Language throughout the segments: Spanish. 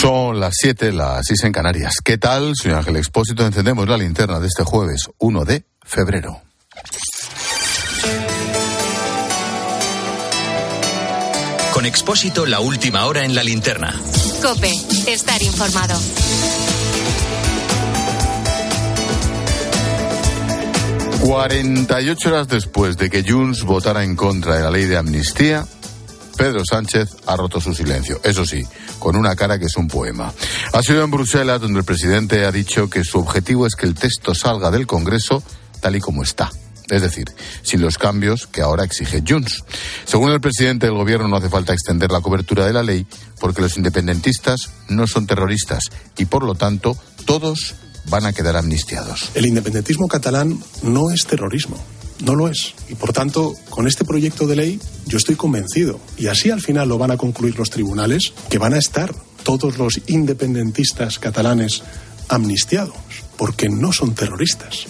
Son las 7, las 6 en Canarias. ¿Qué tal, señor Ángel Expósito? Encendemos la linterna de este jueves 1 de febrero. Con Expósito, la última hora en la linterna. Cope, estar informado. ...48 horas después de que Junts votara en contra de la ley de amnistía... Pedro Sánchez ha roto su silencio. Eso sí, con una cara que es un poema. Ha sido en Bruselas donde el presidente ha dicho que su objetivo es que el texto salga del Congreso tal y como está. Es decir, sin los cambios que ahora exige Junts. Según el presidente del gobierno, no hace falta extender la cobertura de la ley porque los independentistas no son terroristas y, por lo tanto, todos van a quedar amnistiados. El independentismo catalán no es terrorismo. No lo es. Y por tanto, con este proyecto de ley, yo estoy convencido, y así al final lo van a concluir los tribunales, que van a estar todos los independentistas catalanes amnistiados, porque no son terroristas.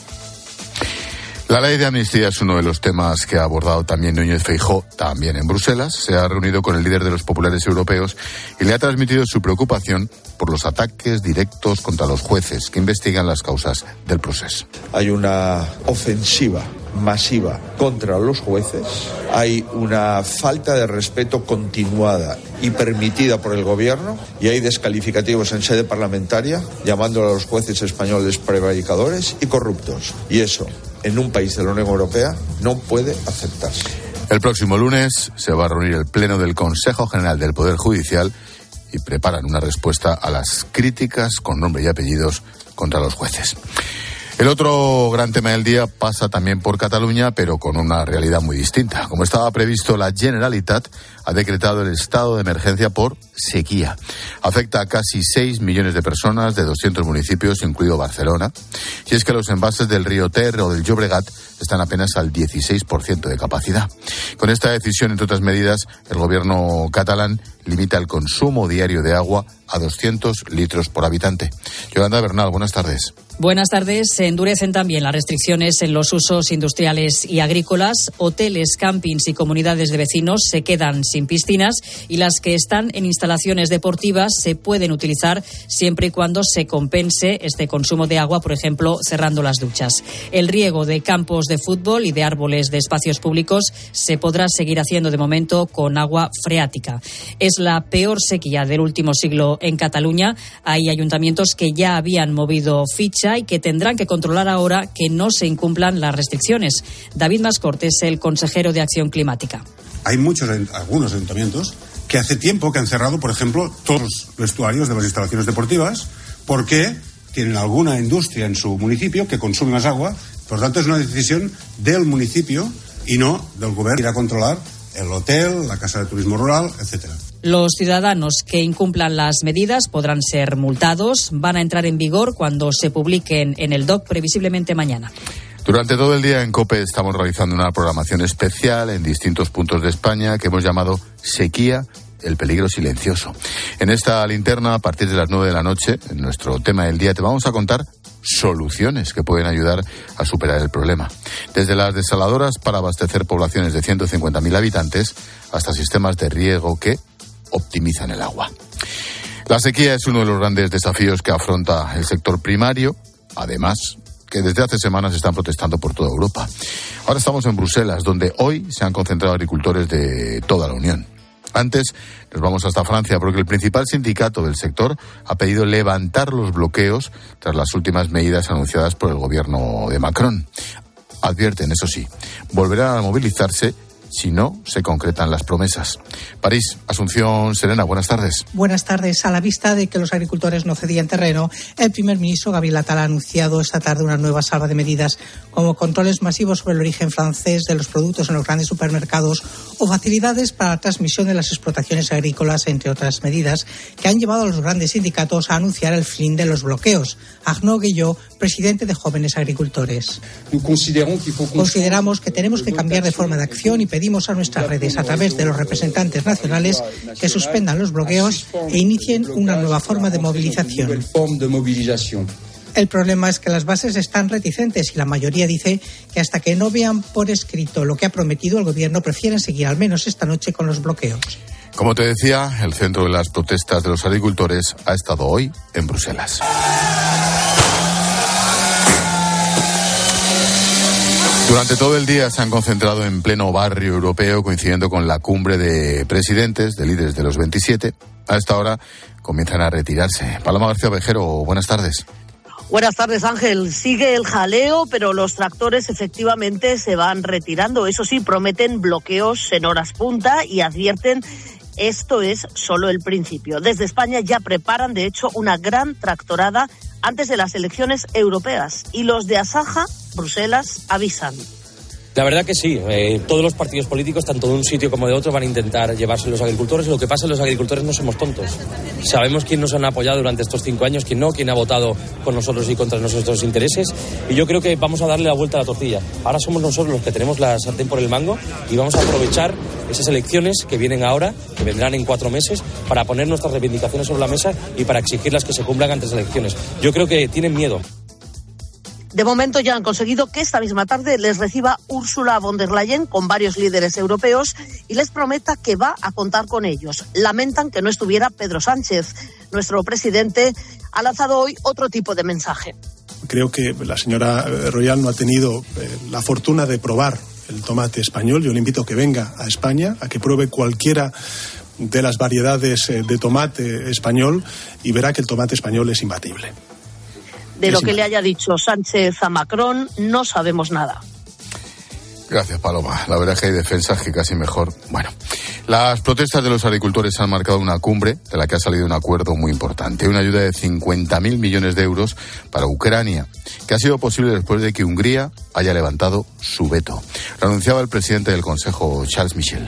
La ley de amnistía es uno de los temas que ha abordado también Núñez Feijó, también en Bruselas. Se ha reunido con el líder de los populares europeos y le ha transmitido su preocupación por los ataques directos contra los jueces que investigan las causas del proceso. Hay una ofensiva masiva contra los jueces, hay una falta de respeto continuada y permitida por el gobierno y hay descalificativos en sede parlamentaria llamando a los jueces españoles prevaricadores y corruptos. Y eso en un país de la Unión Europea no puede aceptarse. El próximo lunes se va a reunir el Pleno del Consejo General del Poder Judicial y preparan una respuesta a las críticas con nombre y apellidos contra los jueces. El otro gran tema del día pasa también por Cataluña, pero con una realidad muy distinta. Como estaba previsto, la Generalitat ha decretado el estado de emergencia por sequía. Afecta a casi 6 millones de personas de 200 municipios, incluido Barcelona. Y es que los envases del río Ter o del Llobregat están apenas al 16% de capacidad. Con esta decisión, entre otras medidas, el gobierno catalán limita el consumo diario de agua a 200 litros por habitante. Yolanda Bernal, buenas tardes. Buenas tardes. Endurecen también las restricciones en los usos industriales y agrícolas. Hoteles, campings y comunidades de vecinos se quedan sin piscinas y las que están en instalaciones deportivas se pueden utilizar siempre y cuando se compense este consumo de agua, por ejemplo, cerrando las duchas. El riego de campos de fútbol y de árboles de espacios públicos se podrá seguir haciendo de momento con agua freática. Es la peor sequía del último siglo en Cataluña. Hay ayuntamientos que ya habían movido ficha y que tendrán que controlar ahora que no se incumplan las restricciones. David Mascorte es el consejero de Acción Climática. Hay muchos, algunos ayuntamientos que hace tiempo que han cerrado, por ejemplo, todos los vestuarios de las instalaciones deportivas porque tienen alguna industria en su municipio que consume más agua. Por lo tanto, es una decisión del municipio y no del gobierno ir a controlar el hotel, la casa de turismo rural, etcétera. Los ciudadanos que incumplan las medidas podrán ser multados. Van a entrar en vigor cuando se publiquen en el DOC, previsiblemente mañana. Durante todo el día en COPE estamos realizando una programación especial en distintos puntos de España que hemos llamado Sequía el peligro silencioso. En esta linterna, a partir de las nueve de la noche, en nuestro tema del día, te vamos a contar soluciones que pueden ayudar a superar el problema. Desde las desaladoras para abastecer poblaciones de 150.000 habitantes hasta sistemas de riego que optimizan el agua. La sequía es uno de los grandes desafíos que afronta el sector primario, además que desde hace semanas están protestando por toda Europa. Ahora estamos en Bruselas, donde hoy se han concentrado agricultores de toda la Unión. Antes nos vamos hasta Francia porque el principal sindicato del sector ha pedido levantar los bloqueos tras las últimas medidas anunciadas por el gobierno de Macron. Advierten, eso sí, volverán a movilizarse si no se concretan las promesas. París, Asunción Serena, buenas tardes. Buenas tardes. A la vista de que los agricultores no cedían terreno, el primer ministro Gabriel Attal ha anunciado esta tarde una nueva salva de medidas, como controles masivos sobre el origen francés de los productos en los grandes supermercados o facilidades para la transmisión de las explotaciones agrícolas, entre otras medidas, que han llevado a los grandes sindicatos a anunciar el fin de los bloqueos. Arnaud Guillot, presidente de Jóvenes Agricultores. Consideramos que tenemos que cambiar de forma de acción y pedimos a nuestras redes, a través de los representantes nacionales, que suspendan los bloqueos e inicien una nueva forma de movilización. El problema es que las bases están reticentes y la mayoría dice que hasta que no vean por escrito lo que ha prometido el gobierno prefieren seguir al menos esta noche con los bloqueos. Como te decía, el centro de las protestas de los agricultores ha estado hoy en Bruselas. Durante todo el día se han concentrado en pleno barrio europeo, coincidiendo con la cumbre de presidentes, de líderes de los 27. A esta hora comienzan a retirarse. Paloma García Vejero, buenas tardes. Buenas tardes, Ángel. Sigue el jaleo, pero los tractores efectivamente se van retirando. Eso sí, prometen bloqueos en horas punta y advierten esto es solo el principio. Desde España ya preparan, de hecho, una gran tractorada antes de las elecciones europeas. Y los de Asaja, Bruselas, avisan. La verdad que sí. Eh, todos los partidos políticos, tanto de un sitio como de otro, van a intentar llevarse los agricultores. Lo que pasa es que los agricultores no somos tontos. Sabemos quién nos han apoyado durante estos cinco años, quién no, quién ha votado con nosotros y contra nuestros intereses. Y yo creo que vamos a darle la vuelta a la tortilla. Ahora somos nosotros los que tenemos la sartén por el mango y vamos a aprovechar esas elecciones que vienen ahora, que vendrán en cuatro meses, para poner nuestras reivindicaciones sobre la mesa y para exigirlas que se cumplan antes de las elecciones. Yo creo que tienen miedo. De momento ya han conseguido que esta misma tarde les reciba Ursula von der Leyen con varios líderes europeos y les prometa que va a contar con ellos. Lamentan que no estuviera Pedro Sánchez. Nuestro presidente ha lanzado hoy otro tipo de mensaje. Creo que la señora Royal no ha tenido eh, la fortuna de probar el tomate español. Yo le invito a que venga a España, a que pruebe cualquiera de las variedades eh, de tomate español y verá que el tomate español es imbatible. De lo que le haya dicho Sánchez a Macron no sabemos nada. Gracias, Paloma. La verdad es que hay defensas que casi mejor. Bueno, las protestas de los agricultores han marcado una cumbre de la que ha salido un acuerdo muy importante. Una ayuda de 50.000 millones de euros para Ucrania, que ha sido posible después de que Hungría haya levantado su veto. Lo anunciaba el presidente del Consejo, Charles Michel.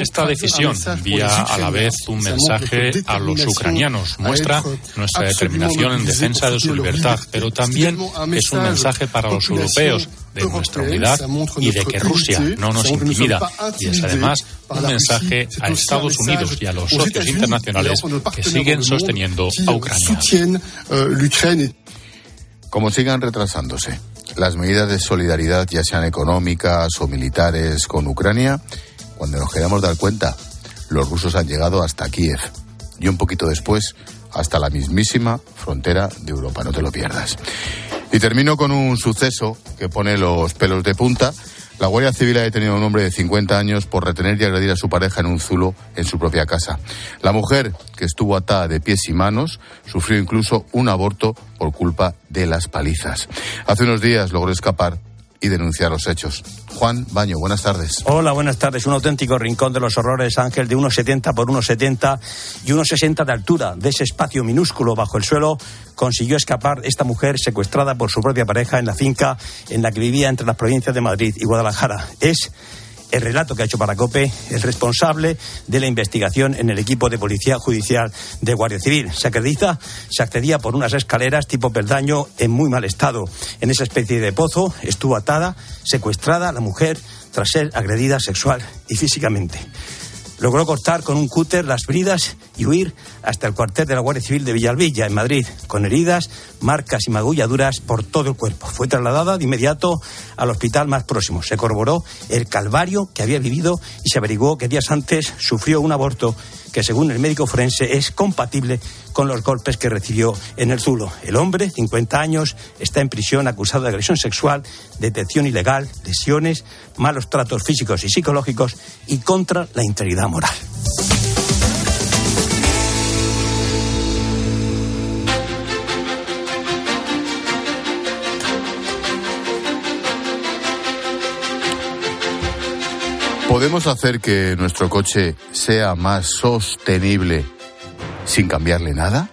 Esta decisión envía a la vez un mensaje a los ucranianos, muestra nuestra determinación en defensa de su libertad, pero también es un mensaje para los europeos de nuestra unidad y de que Rusia no nos intimida. Y es además un mensaje a Estados Unidos y a los socios internacionales que siguen sosteniendo a Ucrania. Como sigan retrasándose las medidas de solidaridad, ya sean económicas o militares, con Ucrania, cuando nos queremos dar cuenta, los rusos han llegado hasta Kiev y un poquito después hasta la mismísima frontera de Europa. No te lo pierdas. Y termino con un suceso que pone los pelos de punta. La Guardia Civil ha detenido a un hombre de 50 años por retener y agredir a su pareja en un zulo en su propia casa. La mujer, que estuvo atada de pies y manos, sufrió incluso un aborto por culpa de las palizas. Hace unos días logró escapar y denunciar los hechos. Juan Baño, buenas tardes. Hola, buenas tardes. Un auténtico rincón de los horrores, Ángel, de 1,70 por 1,70 y 1,60 de altura. De ese espacio minúsculo bajo el suelo consiguió escapar esta mujer secuestrada por su propia pareja en la finca en la que vivía entre las provincias de Madrid y Guadalajara. Es el relato que ha hecho Paracope, el responsable de la investigación en el equipo de Policía Judicial de Guardia Civil. Se acredita, se accedía por unas escaleras tipo peldaño en muy mal estado. En esa especie de pozo estuvo atada, secuestrada la mujer tras ser agredida sexual y físicamente logró cortar con un cúter las bridas y huir hasta el cuartel de la Guardia Civil de Villalvilla, en Madrid, con heridas, marcas y magulladuras por todo el cuerpo. Fue trasladada de inmediato al hospital más próximo. Se corroboró el calvario que había vivido y se averiguó que días antes sufrió un aborto que según el médico forense es compatible con los golpes que recibió en el Zulo. El hombre, 50 años, está en prisión acusado de agresión sexual, detención ilegal, lesiones, malos tratos físicos y psicológicos y contra la integridad moral. ¿Podemos hacer que nuestro coche sea más sostenible sin cambiarle nada?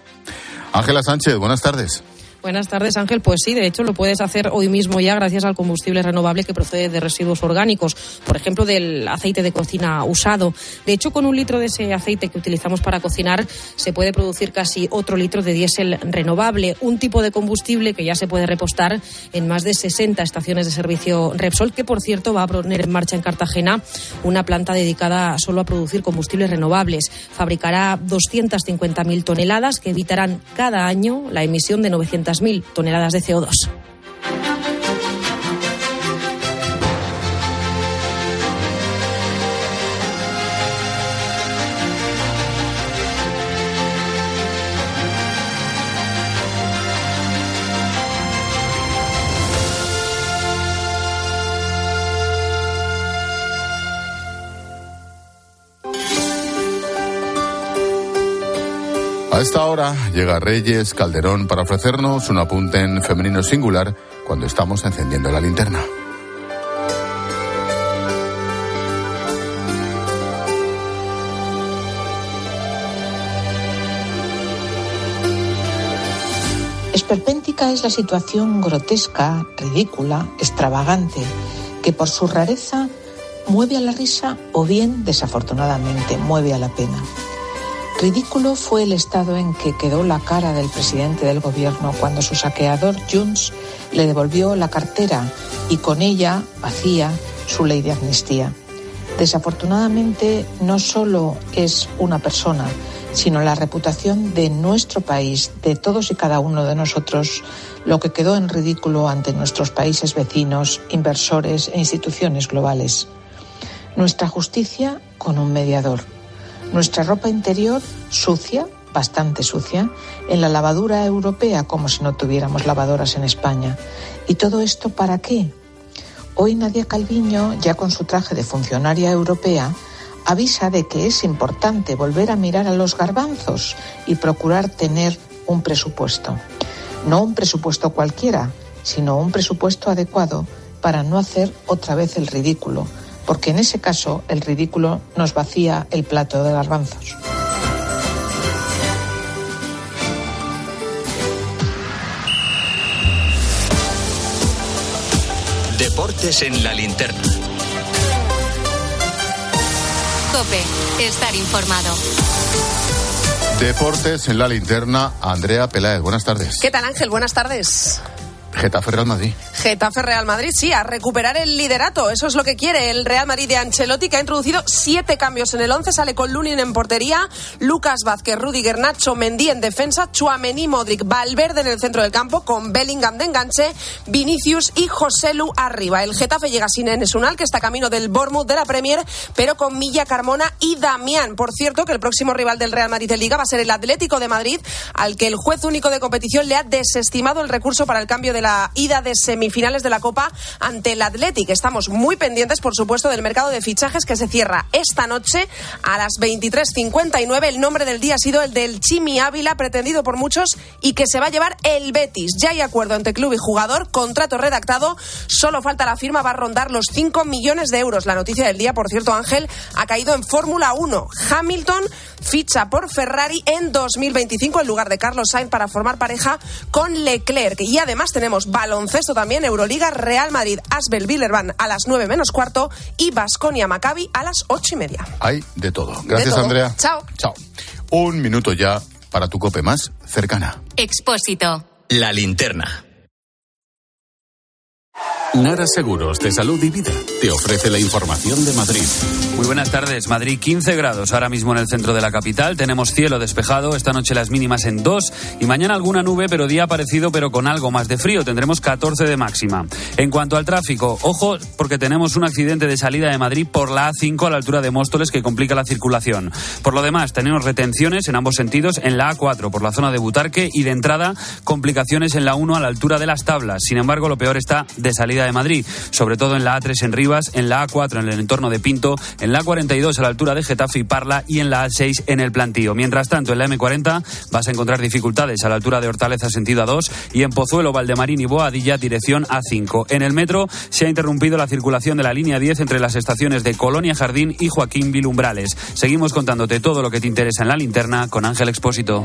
Ángela Sánchez, buenas tardes. Buenas tardes, Ángel. Pues sí, de hecho lo puedes hacer hoy mismo ya gracias al combustible renovable que procede de residuos orgánicos, por ejemplo, del aceite de cocina usado. De hecho, con un litro de ese aceite que utilizamos para cocinar se puede producir casi otro litro de diésel renovable, un tipo de combustible que ya se puede repostar en más de 60 estaciones de servicio Repsol, que por cierto va a poner en marcha en Cartagena una planta dedicada solo a producir combustibles renovables. Fabricará 250.000 toneladas que evitarán cada año la emisión de 900 mil toneladas de CO2. A esta hora llega Reyes Calderón para ofrecernos un apunte en femenino singular cuando estamos encendiendo la linterna. Esperpéntica es la situación grotesca, ridícula, extravagante, que por su rareza mueve a la risa o bien, desafortunadamente, mueve a la pena. Ridículo fue el estado en que quedó la cara del presidente del gobierno cuando su saqueador Junts le devolvió la cartera y con ella vacía su ley de amnistía. Desafortunadamente no solo es una persona, sino la reputación de nuestro país, de todos y cada uno de nosotros, lo que quedó en ridículo ante nuestros países vecinos, inversores e instituciones globales. Nuestra justicia con un mediador nuestra ropa interior sucia, bastante sucia, en la lavadura europea como si no tuviéramos lavadoras en España. ¿Y todo esto para qué? Hoy Nadia Calviño, ya con su traje de funcionaria europea, avisa de que es importante volver a mirar a los garbanzos y procurar tener un presupuesto. No un presupuesto cualquiera, sino un presupuesto adecuado para no hacer otra vez el ridículo, porque en ese caso el ridículo nos vacía el plato de garbanzos. Deportes en la linterna. Cope, estar informado. Deportes en la linterna, Andrea Peláez. Buenas tardes. ¿Qué tal Ángel? Buenas tardes. Getafe Real Madrid. Getafe Real Madrid, sí, a recuperar el liderato. Eso es lo que quiere el Real Madrid de Ancelotti, que ha introducido siete cambios en el once. Sale con Lunin en portería, Lucas Vázquez, Rudiger, Nacho, Mendy en defensa, Chuamení, Modric, Valverde en el centro del campo, con Bellingham de enganche, Vinicius y José Lu arriba. El Getafe llega sin Enes Unal, que está camino del Bournemouth de la Premier, pero con Milla Carmona y Damián. Por cierto, que el próximo rival del Real Madrid de Liga va a ser el Atlético de Madrid, al que el juez único de competición le ha desestimado el recurso para el cambio de la ida de semifinales de la Copa ante el Athletic. Estamos muy pendientes, por supuesto, del mercado de fichajes que se cierra esta noche a las 23.59. El nombre del día ha sido el del Chimi Ávila, pretendido por muchos y que se va a llevar el Betis. Ya hay acuerdo entre club y jugador, contrato redactado, solo falta la firma, va a rondar los 5 millones de euros. La noticia del día, por cierto, Ángel, ha caído en Fórmula 1. Hamilton ficha por Ferrari en 2025 en lugar de Carlos Sainz para formar pareja con Leclerc. Y además tenemos baloncesto también, Euroliga, Real Madrid, Asbel Villerban a las 9 menos cuarto y Basconia Maccabi a las 8 y media. Hay de todo. Gracias, Andrea. Chao. Chao. Un minuto ya para tu cope más cercana. Expósito. La linterna. Nara Seguros de Salud y Vida te ofrece la información de Madrid. Muy buenas tardes. Madrid 15 grados ahora mismo en el centro de la capital. Tenemos cielo despejado. Esta noche las mínimas en 2 y mañana alguna nube, pero día parecido, pero con algo más de frío. Tendremos 14 de máxima. En cuanto al tráfico, ojo porque tenemos un accidente de salida de Madrid por la A5 a la altura de Móstoles que complica la circulación. Por lo demás, tenemos retenciones en ambos sentidos en la A4 por la zona de Butarque y de entrada complicaciones en la 1 a la altura de las tablas. Sin embargo, lo peor está de salida de Madrid, sobre todo en la A3 en Rivas, en la A4 en el entorno de Pinto, en la A42 a la altura de Getafe y Parla y en la A6 en el Plantío. Mientras tanto, en la M40 vas a encontrar dificultades a la altura de Hortaleza sentido A2 y en Pozuelo, Valdemarín y Boadilla dirección A5. En el metro se ha interrumpido la circulación de la línea 10 entre las estaciones de Colonia Jardín y Joaquín Vilumbrales. Seguimos contándote todo lo que te interesa en la linterna con Ángel Expósito.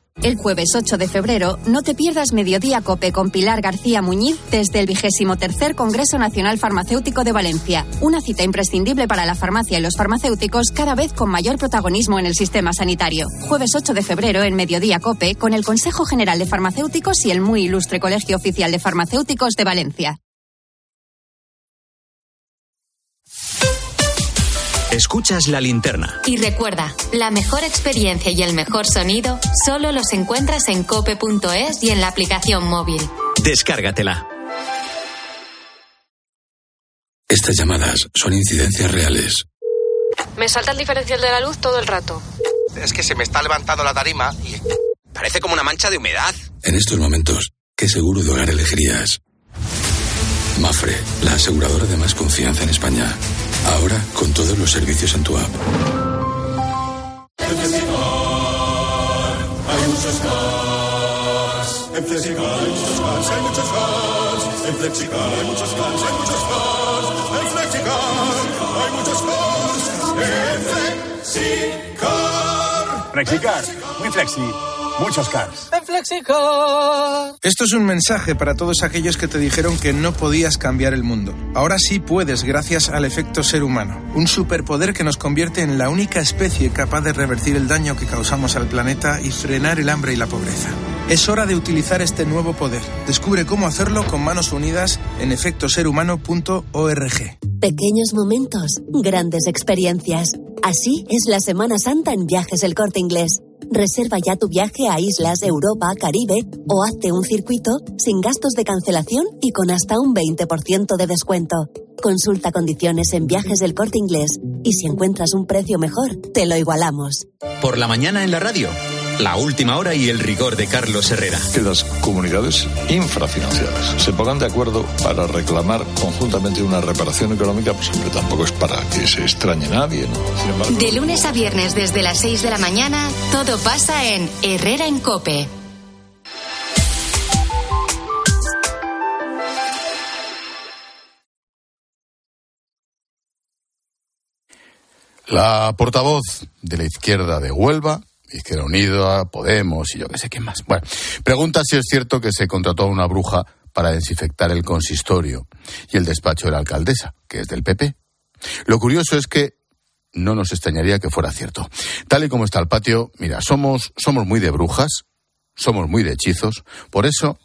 El jueves 8 de febrero, no te pierdas Mediodía Cope con Pilar García Muñiz desde el vigésimo tercer Congreso Nacional Farmacéutico de Valencia. Una cita imprescindible para la farmacia y los farmacéuticos cada vez con mayor protagonismo en el sistema sanitario. Jueves 8 de febrero en Mediodía Cope con el Consejo General de Farmacéuticos y el muy ilustre Colegio Oficial de Farmacéuticos de Valencia. Escuchas la linterna. Y recuerda, la mejor experiencia y el mejor sonido solo los encuentras en cope.es y en la aplicación móvil. Descárgatela. Estas llamadas son incidencias reales. Me salta el diferencial de la luz todo el rato. Es que se me está levantando la tarima y parece como una mancha de humedad. En estos momentos, ¿qué seguro de hogar elegirías? Mafre, la aseguradora de más confianza en España. Ahora con todos los servicios en tu app. Hay muchos cars. En Flexicar hay muchos cars, hay muchos cars. En Flexicar hay muchos cars, hay muchos cars. En Flexicar hay muchos cars. En Flexicar. Flexicar, muy flexi. Muchos cars. En Flexicar. Esto es un mensaje para todos aquellos que te dijeron que no podías cambiar el mundo. Ahora sí puedes gracias al efecto ser humano, un superpoder que nos convierte en la única especie capaz de revertir el daño que causamos al planeta y frenar el hambre y la pobreza. Es hora de utilizar este nuevo poder. Descubre cómo hacerlo con manos unidas en efectoserhumano.org. Pequeños momentos, grandes experiencias. Así es la Semana Santa en Viajes El Corte Inglés. Reserva ya tu viaje a islas, Europa, Caribe o hazte un circuito sin gastos de cancelación y con hasta un 20% de descuento. Consulta condiciones en viajes del corte inglés y si encuentras un precio mejor, te lo igualamos. Por la mañana en la radio. La última hora y el rigor de Carlos Herrera. Que las comunidades infrafinanciadas se pongan de acuerdo para reclamar conjuntamente una reparación económica, pues hombre, tampoco es para que se extrañe nadie. ¿no? Sin embargo, De lunes a viernes desde las 6 de la mañana, todo pasa en Herrera en Cope. La portavoz de la izquierda de Huelva, Izquierda Unida, Podemos y yo que sé qué más. Bueno, pregunta si es cierto que se contrató a una bruja para desinfectar el consistorio y el despacho de la alcaldesa, que es del PP. Lo curioso es que no nos extrañaría que fuera cierto. Tal y como está el patio, mira, somos, somos muy de brujas, somos muy de hechizos, por eso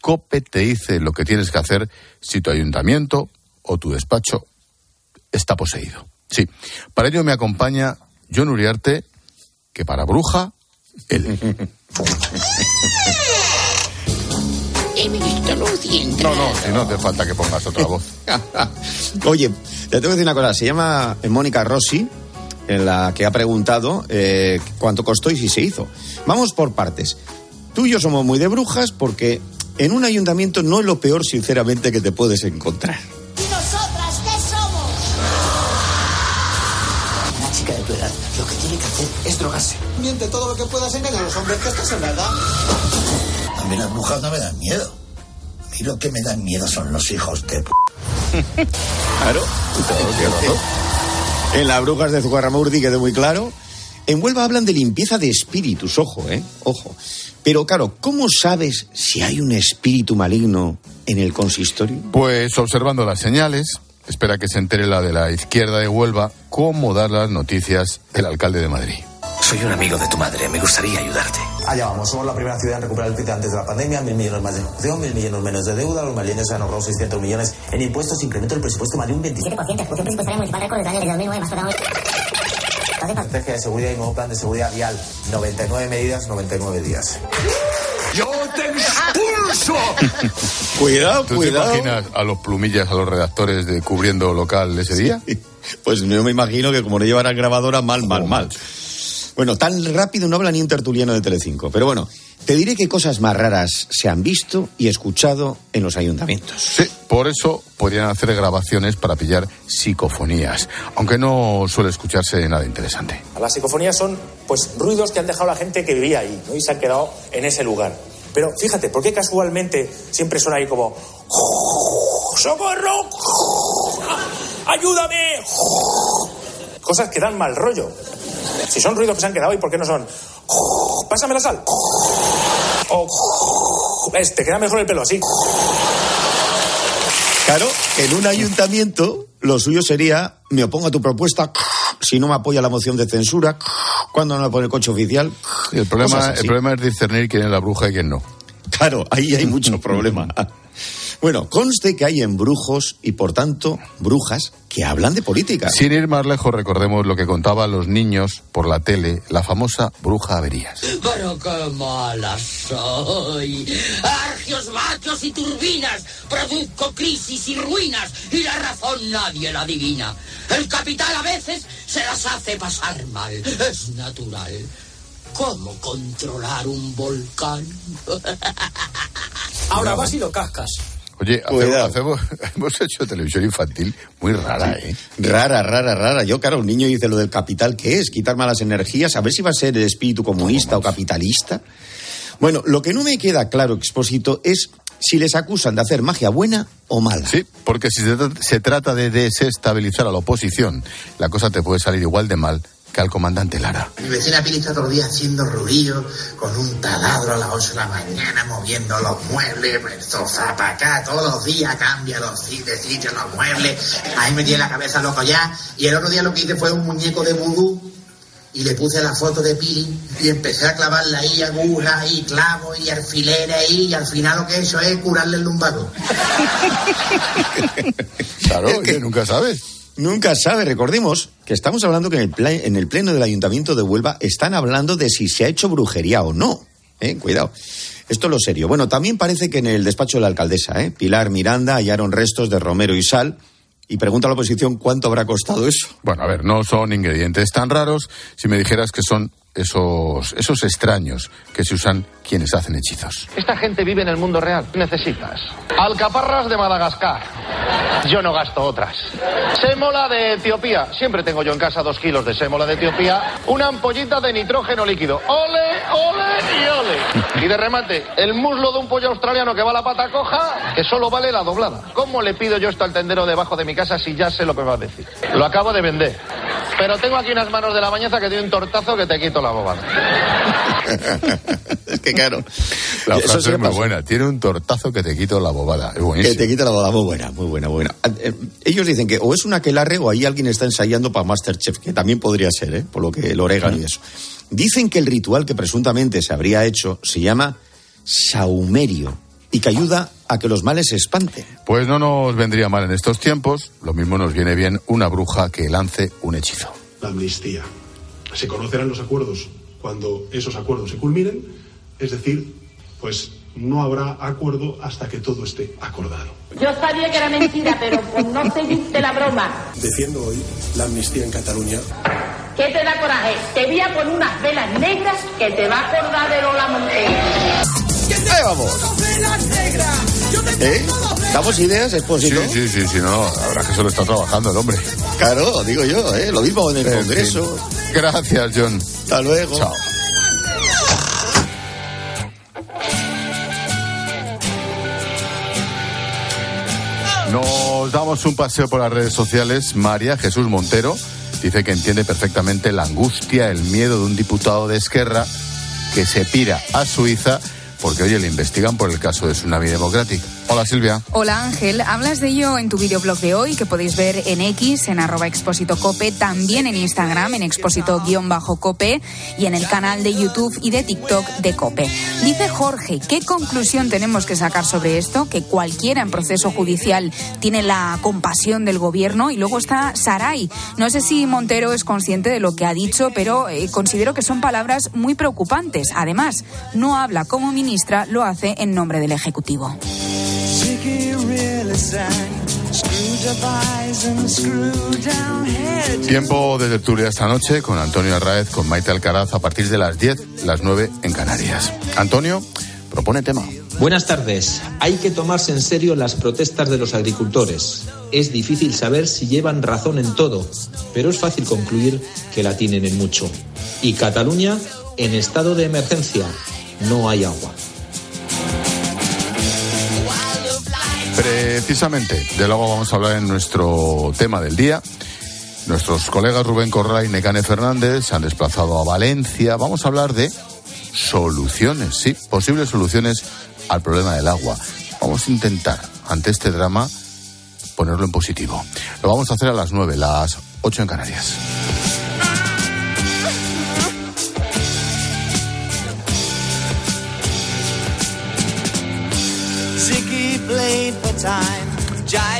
COPE te dice lo que tienes que hacer si tu ayuntamiento o tu despacho está poseído. Sí, para ello me acompaña John Uriarte, que para bruja, él. No, no, si no te falta que pongas otra voz. Oye, te tengo que decir una cosa. Se llama Mónica Rossi, en la que ha preguntado eh, cuánto costó y si se hizo. Vamos por partes. Tú y yo somos muy de brujas porque en un ayuntamiento no es lo peor, sinceramente, que te puedes encontrar. Es. Miente todo lo que puedas engañar a los hombres que estás en nada. A mí las brujas no me dan miedo. A mí lo que me dan miedo son los hijos de p. Claro. En las brujas de Zugarramurdi quedó muy claro. En Huelva hablan de limpieza de espíritus, ojo, ¿eh? Ojo. Pero claro, ¿cómo sabes si hay un espíritu maligno en el consistorio? Pues observando las señales, espera que se entere la de la izquierda de Huelva cómo dar las noticias el alcalde de Madrid. Soy un amigo de tu madre, me gustaría ayudarte. Allá vamos, somos la primera ciudad en recuperar el PIB antes de la pandemia, mil millones más de ejecución, mil millones menos de deuda, los malienses se han ahorrado 600 millones en impuestos, incremento del presupuesto más de un 27%. 7%, ejecución presupuestaria municipal récord desde el año 2009, más tratado. Estrategia de seguridad y nuevo plan de seguridad vial, 99 medidas, 99 días. ¡Yo te expulso! Cuidado, ¿Tú cuidado. te imaginas a los plumillas, a los redactores de cubriendo local ese día? Pues yo me imagino que como no llevarán grabadora, mal, mal, mal. Bueno, tan rápido no habla ni un tertuliano de Telecinco. Pero bueno, te diré qué cosas más raras se han visto y escuchado en los ayuntamientos. Sí, por eso podrían hacer grabaciones para pillar psicofonías, aunque no suele escucharse nada interesante. Las psicofonías son pues ruidos que han dejado la gente que vivía ahí ¿no? y se han quedado en ese lugar. Pero fíjate, ¿por qué casualmente siempre suena ahí como ¡Socorro! ¡Ayúdame! Cosas que dan mal rollo. Si son ruidos que se han quedado ahí, ¿por qué no son? ¡Pásame la sal! O ves, te queda mejor el pelo así. Claro, en un ayuntamiento lo suyo sería, me opongo a tu propuesta, si no me apoya la moción de censura, cuando no me pone el coche oficial. Y el, problema, el problema es discernir quién es la bruja y quién no. Claro, ahí hay mucho problema. Bueno, conste que hay embrujos y, por tanto, brujas que hablan de política. Sin ir más lejos, recordemos lo que contaban los niños por la tele, la famosa bruja Averías. Pero qué mala soy. Argios, vatios y turbinas. Produzco crisis y ruinas. Y la razón nadie la adivina. El capital a veces se las hace pasar mal. Es natural. ¿Cómo controlar un volcán? Ahora vas y lo cascas. Oye, hacemos, hacemos- hemos hecho televisión infantil muy rara, ¿eh? Rara, rara, rara. Yo, claro, un niño dice lo del capital, ¿qué es? Quitar malas energías, a ver si va a ser el espíritu comunista o capitalista. Bueno, lo que no me queda claro, Expósito, es si les acusan de hacer magia buena o mala. Sí, porque si se trata de desestabilizar a la oposición, la cosa te puede salir igual de mal que al comandante Lara. Mi vecina Pili está todos los días haciendo ruido con un taladro a las 8 de la mañana, moviendo los muebles, el sofá para acá, todos los días cambia los de sitio los muebles. Ahí me tiene la cabeza loco ya. Y el otro día lo que hice fue un muñeco de vudú y le puse la foto de Pili y empecé a clavarle ahí agujas y clavos y alfileres ahí y al final lo que he hecho es curarle el lumbago. Claro, oye, nunca sabes. Nunca sabe, recordemos que estamos hablando que en el, pla- en el pleno del Ayuntamiento de Huelva están hablando de si se ha hecho brujería o no. ¿eh? Cuidado. Esto es lo serio. Bueno, también parece que en el despacho de la alcaldesa, ¿eh? Pilar Miranda, hallaron restos de romero y sal. Y pregunta a la oposición cuánto habrá costado eso. Bueno, a ver, no son ingredientes tan raros si me dijeras que son esos, esos extraños que se usan quienes hacen hechizos. Esta gente vive en el mundo real. Necesitas alcaparras de Madagascar. Yo no gasto otras. Sémola de Etiopía. Siempre tengo yo en casa dos kilos de sémola de Etiopía. Una ampollita de nitrógeno líquido. ¡Ole, ole y ole! Y de remate, el muslo de un pollo australiano que va a la pata coja, que solo vale la doblada. ¿Cómo le pido yo esto al tendero debajo de mi casa si ya sé lo que va a decir? Lo acabo de vender. Pero tengo aquí unas manos de la bañeza que tiene un tortazo que te quito la bobada. es que claro. La Eso frase sí me es muy pasó. buena. Tiene un tortazo que te quito la bobada. Es Que buenísimo. te quita la bola. Muy buena, muy buena, muy buena. Eh, Ellos dicen que o es una aquelarre o ahí alguien está ensayando para Masterchef, que también podría ser, ¿eh? por lo que el orégano y eso. Dicen que el ritual que presuntamente se habría hecho se llama saumerio y que ayuda a que los males se espanten. Pues no nos vendría mal en estos tiempos. Lo mismo nos viene bien una bruja que lance un hechizo. la amnistía. Se conocerán los acuerdos cuando esos acuerdos se culminen, es decir, pues no habrá acuerdo hasta que todo esté acordado. Yo sabía que era mentira, pero por no seguirte la broma, Defiendo hoy la amnistía en Cataluña. ¿qué te da coraje? Te voy a poner unas velas negras que te va a acordar de Lola Montero. ¡Ahí vamos! ¿Eh? ¿Damos ideas, Sí, Expósito? sí, sí, sí, no. La verdad que solo está trabajando el hombre. Claro, digo yo, ¿eh? Lo mismo en el En Congreso. Gracias, John. Hasta luego. Chao. Nos damos un paseo por las redes sociales. María Jesús Montero dice que entiende perfectamente la angustia, el miedo de un diputado de Esquerra que se pira a Suiza porque, oye, le investigan por el caso de Tsunami Democratic. Hola, Silvia. Hola Ángel, hablas de ello en tu videoblog de hoy que podéis ver en X, en arroba expósito cope, también en Instagram, en expósito-cope y en el canal de YouTube y de TikTok de Cope. Dice Jorge, ¿qué conclusión tenemos que sacar sobre esto? Que cualquiera en proceso judicial tiene la compasión del gobierno y luego está Saray. No sé si Montero es consciente de lo que ha dicho, pero eh, considero que son palabras muy preocupantes. Además, no habla como ministra, lo hace en nombre del Ejecutivo. Tiempo de tertulia esta noche con Antonio Arraez, con Maite Alcaraz a partir de las 10, las 9 en Canarias. Antonio, propone tema. Buenas tardes. Hay que tomarse en serio las protestas de los agricultores. Es difícil saber si llevan razón en todo, pero es fácil concluir que la tienen en mucho. Y Cataluña en estado de emergencia. No hay agua. Precisamente del agua vamos a hablar en nuestro tema del día. Nuestros colegas Rubén Correa y Necane Fernández se han desplazado a Valencia. Vamos a hablar de soluciones, sí, posibles soluciones al problema del agua. Vamos a intentar, ante este drama, ponerlo en positivo. Lo vamos a hacer a las 9, las 8 en Canarias.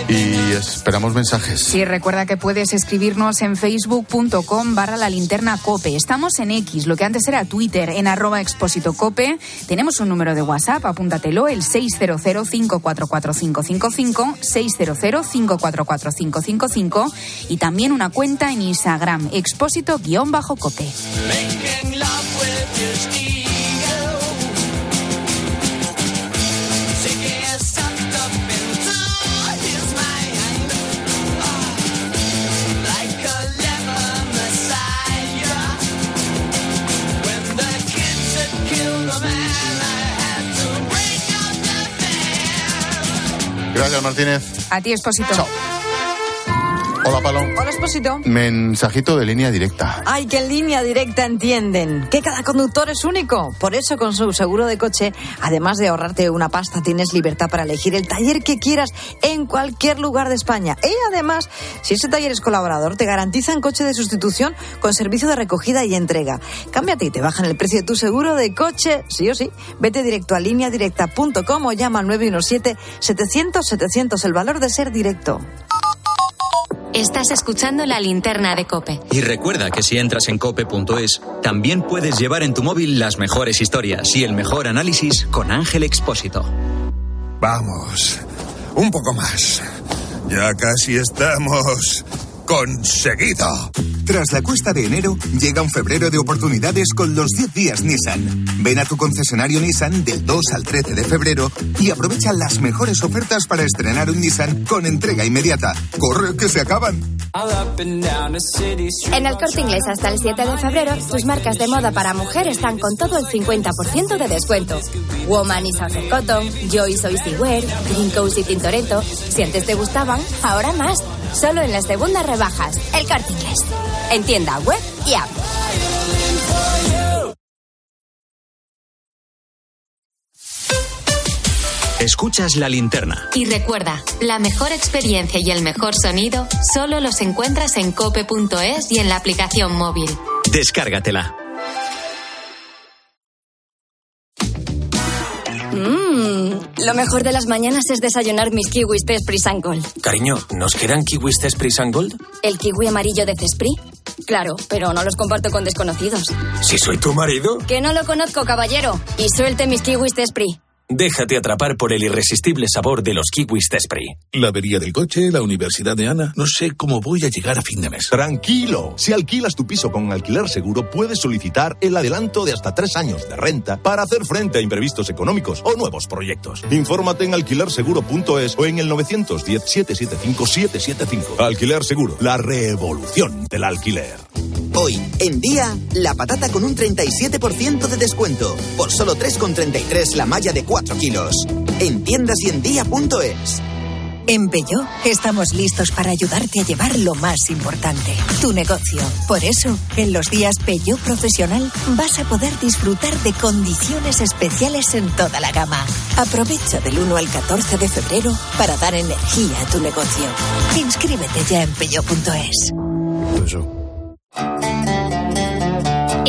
Y esperamos mensajes. Sí, recuerda que puedes escribirnos en facebook.com barra la linterna cope. Estamos en X, lo que antes era Twitter, en arroba expósito cope. Tenemos un número de WhatsApp, apúntatelo, el 600-544-555, 600-544-555 y también una cuenta en Instagram, expósito-cope. Gracias, Martínez. A ti, Expósito. Chao. Hola, Palo. Hola, Expósito. Mensajito de línea directa. Ay, que en línea directa entienden que cada conductor es único. Por eso con su seguro de coche, además de ahorrarte una pasta, tienes libertad para elegir el taller que quieras en cualquier lugar de España. Y además, si ese taller es colaborador, te garantizan coche de sustitución con servicio de recogida y entrega. Cámbiate y te bajan el precio de tu seguro de coche, sí o sí. Vete directo a lineadirecta.com o llama al 917-700-700, el valor de ser directo. Estás escuchando la linterna de Cope. Y recuerda que si entras en cope.es, también puedes llevar en tu móvil las mejores historias y el mejor análisis con Ángel Expósito. Vamos, un poco más. Ya casi estamos conseguido. Tras la cuesta de enero, llega un febrero de oportunidades con los 10 días Nissan. Ven a tu concesionario Nissan del 2 al 13 de febrero y aprovecha las mejores ofertas para estrenar un Nissan con entrega inmediata. ¡Corre, que se acaban! En el corte inglés hasta el 7 de febrero, tus marcas de moda para mujer están con todo el 50% de descuento. Woman y Southern Cotton, Joy Soy Wear, Green Coast y Tintoretto. Si antes te gustaban, ahora más. Solo en las segundas rebajas. El corte inglés. En tienda web y app. Escuchas la linterna. Y recuerda, la mejor experiencia y el mejor sonido solo los encuentras en cope.es y en la aplicación móvil. Descárgatela. Lo mejor de las mañanas es desayunar mis kiwis de Esprit Gold. Cariño, ¿nos quedan kiwis de Esprit Gold? ¿El kiwi amarillo de Cespri? Claro, pero no los comparto con desconocidos. ¿Si soy tu marido? Que no lo conozco, caballero. Y suelte mis kiwis de. Déjate atrapar por el irresistible sabor de los kiwis Tespri. La avería del coche, la universidad de Ana. No sé cómo voy a llegar a fin de mes. Tranquilo. Si alquilas tu piso con alquiler seguro, puedes solicitar el adelanto de hasta tres años de renta para hacer frente a imprevistos económicos o nuevos proyectos. Infórmate en alquilerseguro.es o en el 910-775-775. Alquiler Seguro, la revolución del alquiler. Hoy, en día, la patata con un 37% de descuento. Por solo 3,33 la malla de 4 kilos. En tiendas y en día.es. En Peugeot estamos listos para ayudarte a llevar lo más importante, tu negocio. Por eso, en los días Peugeot Profesional vas a poder disfrutar de condiciones especiales en toda la gama. Aprovecha del 1 al 14 de febrero para dar energía a tu negocio. Inscríbete ya en peugeot.es.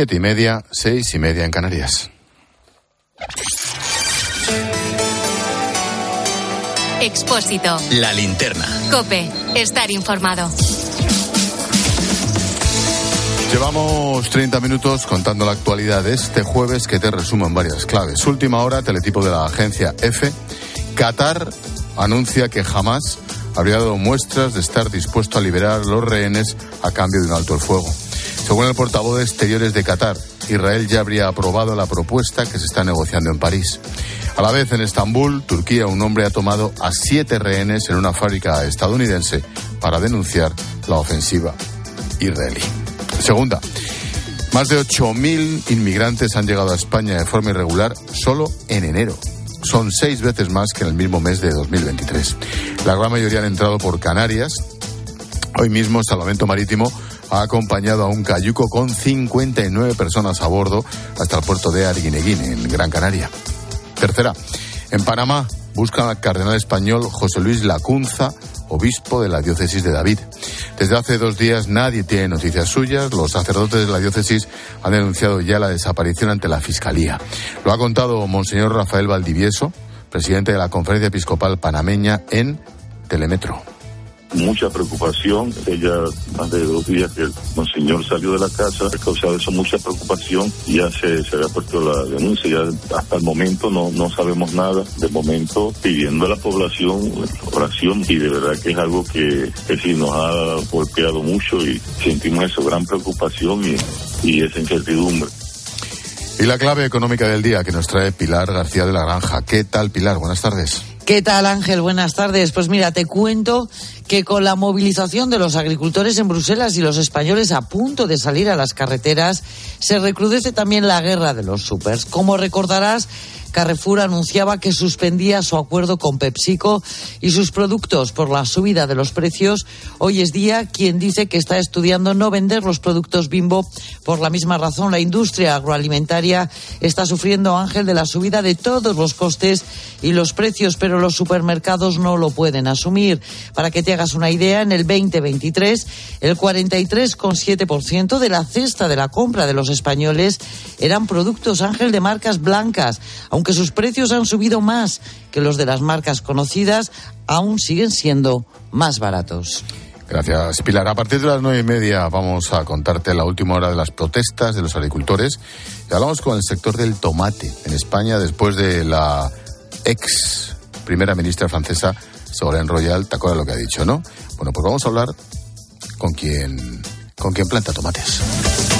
Siete y media, seis y media en Canarias. Expósito. La linterna. Cope. Estar informado. Llevamos 30 minutos contando la actualidad de este jueves que te resumo en varias claves. Última hora, teletipo de la agencia F. Qatar anuncia que jamás habría dado muestras de estar dispuesto a liberar los rehenes a cambio de un alto el fuego. Según el portavoz de Exteriores de Qatar, Israel ya habría aprobado la propuesta que se está negociando en París. A la vez, en Estambul, Turquía, un hombre ha tomado a siete rehenes en una fábrica estadounidense para denunciar la ofensiva israelí. Segunda, más de 8.000 inmigrantes han llegado a España de forma irregular solo en enero. Son seis veces más que en el mismo mes de 2023. La gran mayoría han entrado por Canarias. Hoy mismo, el Salvamento Marítimo ha acompañado a un cayuco con 59 personas a bordo hasta el puerto de Arguineguín, en Gran Canaria. Tercera, en Panamá buscan al cardenal español José Luis Lacunza, obispo de la diócesis de David. Desde hace dos días nadie tiene noticias suyas. Los sacerdotes de la diócesis han denunciado ya la desaparición ante la Fiscalía. Lo ha contado Monseñor Rafael Valdivieso, presidente de la Conferencia Episcopal Panameña en Telemetro mucha preocupación. Ella, más de dos días que el monseñor salió de la casa, ha causado eso mucha preocupación. Ya se, se había puesto la denuncia, ya hasta el momento no, no sabemos nada. De momento, pidiendo a la población oración y de verdad que es algo que, que sí nos ha golpeado mucho y sentimos eso, gran preocupación y, y esa incertidumbre. Y la clave económica del día que nos trae Pilar García de la Granja. ¿Qué tal, Pilar? Buenas tardes. ¿Qué tal, Ángel? Buenas tardes. Pues mira, te cuento que con la movilización de los agricultores en Bruselas y los españoles a punto de salir a las carreteras, se recrudece también la guerra de los supers. Como recordarás, Carrefour anunciaba que suspendía su acuerdo con PepsiCo y sus productos por la subida de los precios. Hoy es día quien dice que está estudiando no vender los productos Bimbo por la misma razón. La industria agroalimentaria está sufriendo, Ángel, de la subida de todos los costes y los precios, pero los supermercados no lo pueden asumir. Para que te hagas una idea, en el 2023 el 43,7% de la cesta de la compra de los españoles eran productos, Ángel, de marcas blancas sus precios han subido más que los de las marcas conocidas, aún siguen siendo más baratos. Gracias, Pilar. A partir de las nueve y media vamos a contarte la última hora de las protestas de los agricultores. Y hablamos con el sector del tomate en España después de la ex primera ministra francesa, Ségolène Royal. ¿Te acuerdas lo que ha dicho, no? Bueno, pues vamos a hablar con quien, con quien planta tomates.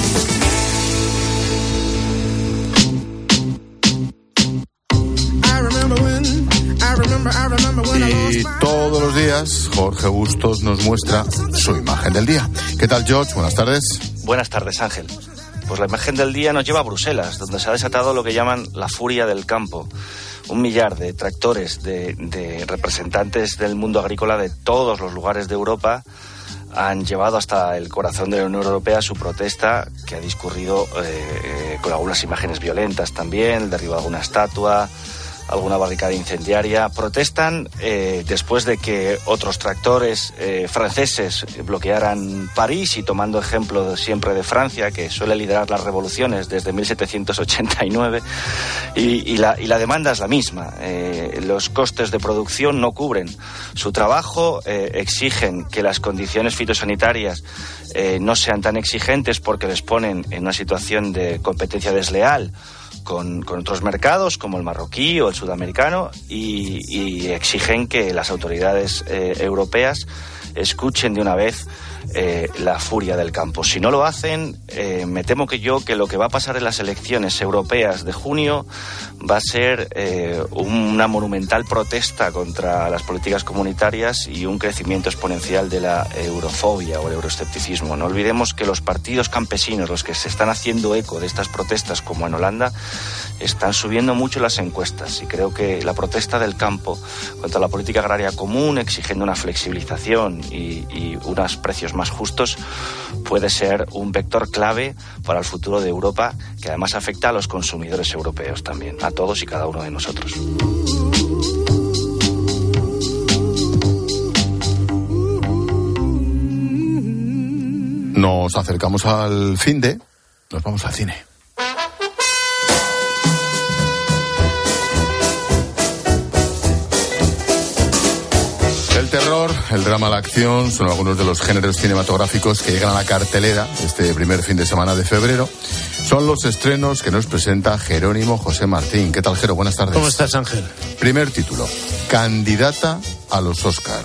Y todos los días Jorge Bustos nos muestra su imagen del día. ¿Qué tal, George? Buenas tardes. Buenas tardes, Ángel. Pues la imagen del día nos lleva a Bruselas, donde se ha desatado lo que llaman la furia del campo. Un millar de tractores, de, representantes del mundo agrícola de todos los lugares de Europa han llevado hasta el corazón de la Unión Europea su protesta, que ha discurrido eh, eh, con algunas imágenes violentas también, el derribo de alguna estatua, alguna barricada incendiaria. Protestan eh, después de que otros tractores eh, franceses bloquearan París y tomando ejemplo siempre de Francia, que suele liderar las revoluciones desde 1789. Y, la, demanda es la misma. Eh, los costes de producción no cubren su trabajo, exigen que las condiciones fitosanitarias no sean tan exigentes porque les ponen en una situación de competencia desleal con, otros mercados como el marroquí o el sudamericano y, exigen que las autoridades eh, europeas escuchen de una vez eh, la furia del campo. Si no lo hacen, eh, me temo que yo que lo que va a pasar en las elecciones europeas de junio va a ser eh, una monumental protesta contra las políticas comunitarias y un crecimiento exponencial de la eurofobia o el euroescepticismo. No olvidemos que los partidos campesinos, los que se están haciendo eco de estas protestas, como en Holanda, están subiendo mucho las encuestas y creo que la protesta del campo contra la política agraria común, exigiendo una flexibilización y, y unos precios más justos, puede ser un vector clave para el futuro de Europa, que además afecta a los consumidores europeos también, a todos y cada uno de nosotros. Nos acercamos al fin de... Nos vamos al cine. El drama, la acción son algunos de los géneros cinematográficos que llegan a la cartelera este primer fin de semana de febrero. Son los estrenos que nos presenta Jerónimo José Martín. ¿Qué tal, Jero? Buenas tardes. ¿Cómo estás, Ángel? Primer título, candidata a los Oscar.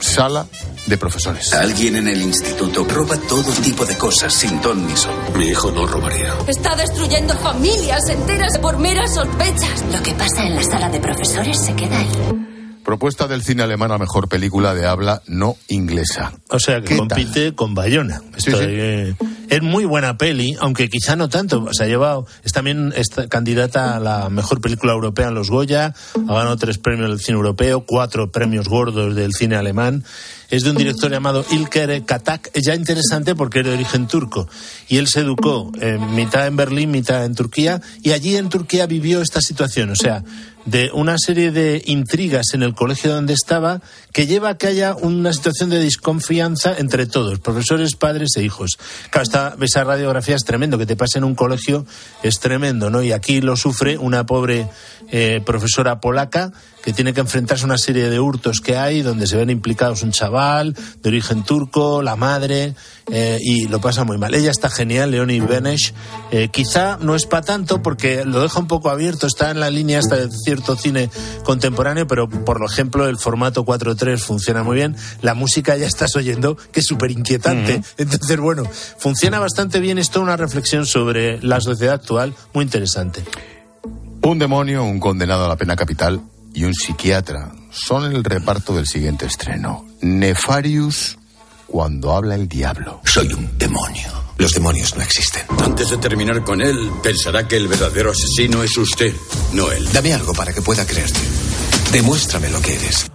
Sala de profesores. Alguien en el instituto roba todo tipo de cosas sin ton ni son. Mi hijo no robaría. Está destruyendo familias enteras por meras sospechas. Lo que pasa en la sala de profesores se queda ahí. Propuesta del cine alemán a mejor película de habla no inglesa. O sea, que ¿Qué compite con Bayona. Sí, sí. eh, es muy buena peli, aunque quizá no tanto. Se ha llevado, es también esta candidata a la mejor película europea en los Goya, ha ganado tres premios del cine europeo, cuatro premios gordos del cine alemán. Es de un director llamado Ilker Katak, es ya interesante porque es de origen turco. Y él se educó eh, mitad en Berlín, mitad en Turquía, y allí en Turquía vivió esta situación. O sea, de una serie de intrigas en el colegio donde estaba que lleva a que haya una situación de desconfianza entre todos, profesores, padres e hijos. Claro, esta, esa radiografía es tremendo, que te pase en un colegio es tremendo, ¿no? Y aquí lo sufre una pobre eh, profesora polaca que tiene que enfrentarse a una serie de hurtos que hay donde se ven implicados un chaval de origen turco, la madre, eh, y lo pasa muy mal. Ella está genial, Leonie Benesch. Eh, quizá no es para tanto porque lo deja un poco abierto, está en la línea hasta de cierto cine contemporáneo, pero por ejemplo el formato 4.3 funciona muy bien. La música ya estás oyendo que es súper inquietante. Entonces, bueno, funciona bastante bien. Esto una reflexión sobre la sociedad actual muy interesante. Un demonio, un condenado a la pena capital y un psiquiatra son el reparto del siguiente estreno. Nefarius cuando habla el diablo. Soy un demonio. Los demonios no existen. Antes de terminar con él, pensará que el verdadero asesino es usted, no él. Dame algo para que pueda creerte. Demuéstrame lo que eres.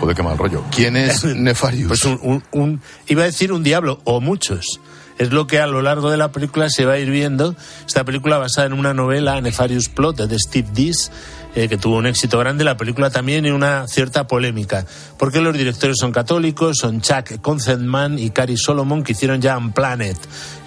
Joder, qué mal rollo. ¿Quién es Nefarius? Pues un, un- un- iba a decir un diablo, o muchos. Es lo que a lo largo de la película se va a ir viendo. Esta película basada en una novela, Nefarious Plot, de Steve Dees, eh, que tuvo un éxito grande. La película también y una cierta polémica. Porque los directores son católicos, son Chuck Conceptman y Cary Solomon, que hicieron ya Unplanet,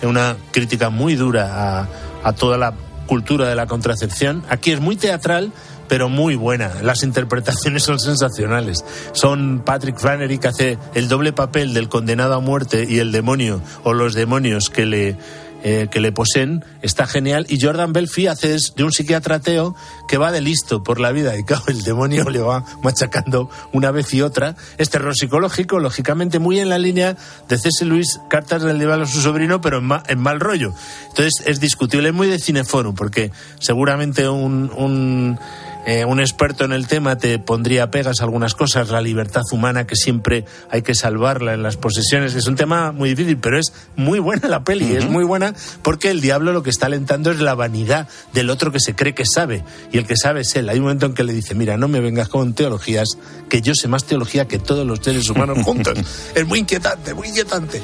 eh, una crítica muy dura a, a toda la cultura de la contracepción. Aquí es muy teatral, pero muy buena. Las interpretaciones son sensacionales. Son Patrick Flannery que hace el doble papel del condenado a muerte y el demonio o los demonios que le eh, que le poseen está genial y Jordan Belfi hace de un psiquiatra ateo que va de listo por la vida y claro, el demonio le va machacando una vez y otra es terror psicológico lógicamente muy en la línea de C.S. Lewis Cartas del diablo a su sobrino pero en, ma- en mal rollo entonces es discutible es muy de cineforum porque seguramente un, un eh, un experto en el tema te pondría pegas algunas cosas, la libertad humana que siempre hay que salvarla en las posesiones. Es un tema muy difícil, pero es muy buena la peli, es muy buena porque el diablo lo que está alentando es la vanidad del otro que se cree que sabe y el que sabe es él. Hay un momento en que le dice, mira, no me vengas con teologías, que yo sé más teología que todos los seres humanos juntos. es muy inquietante, muy inquietante.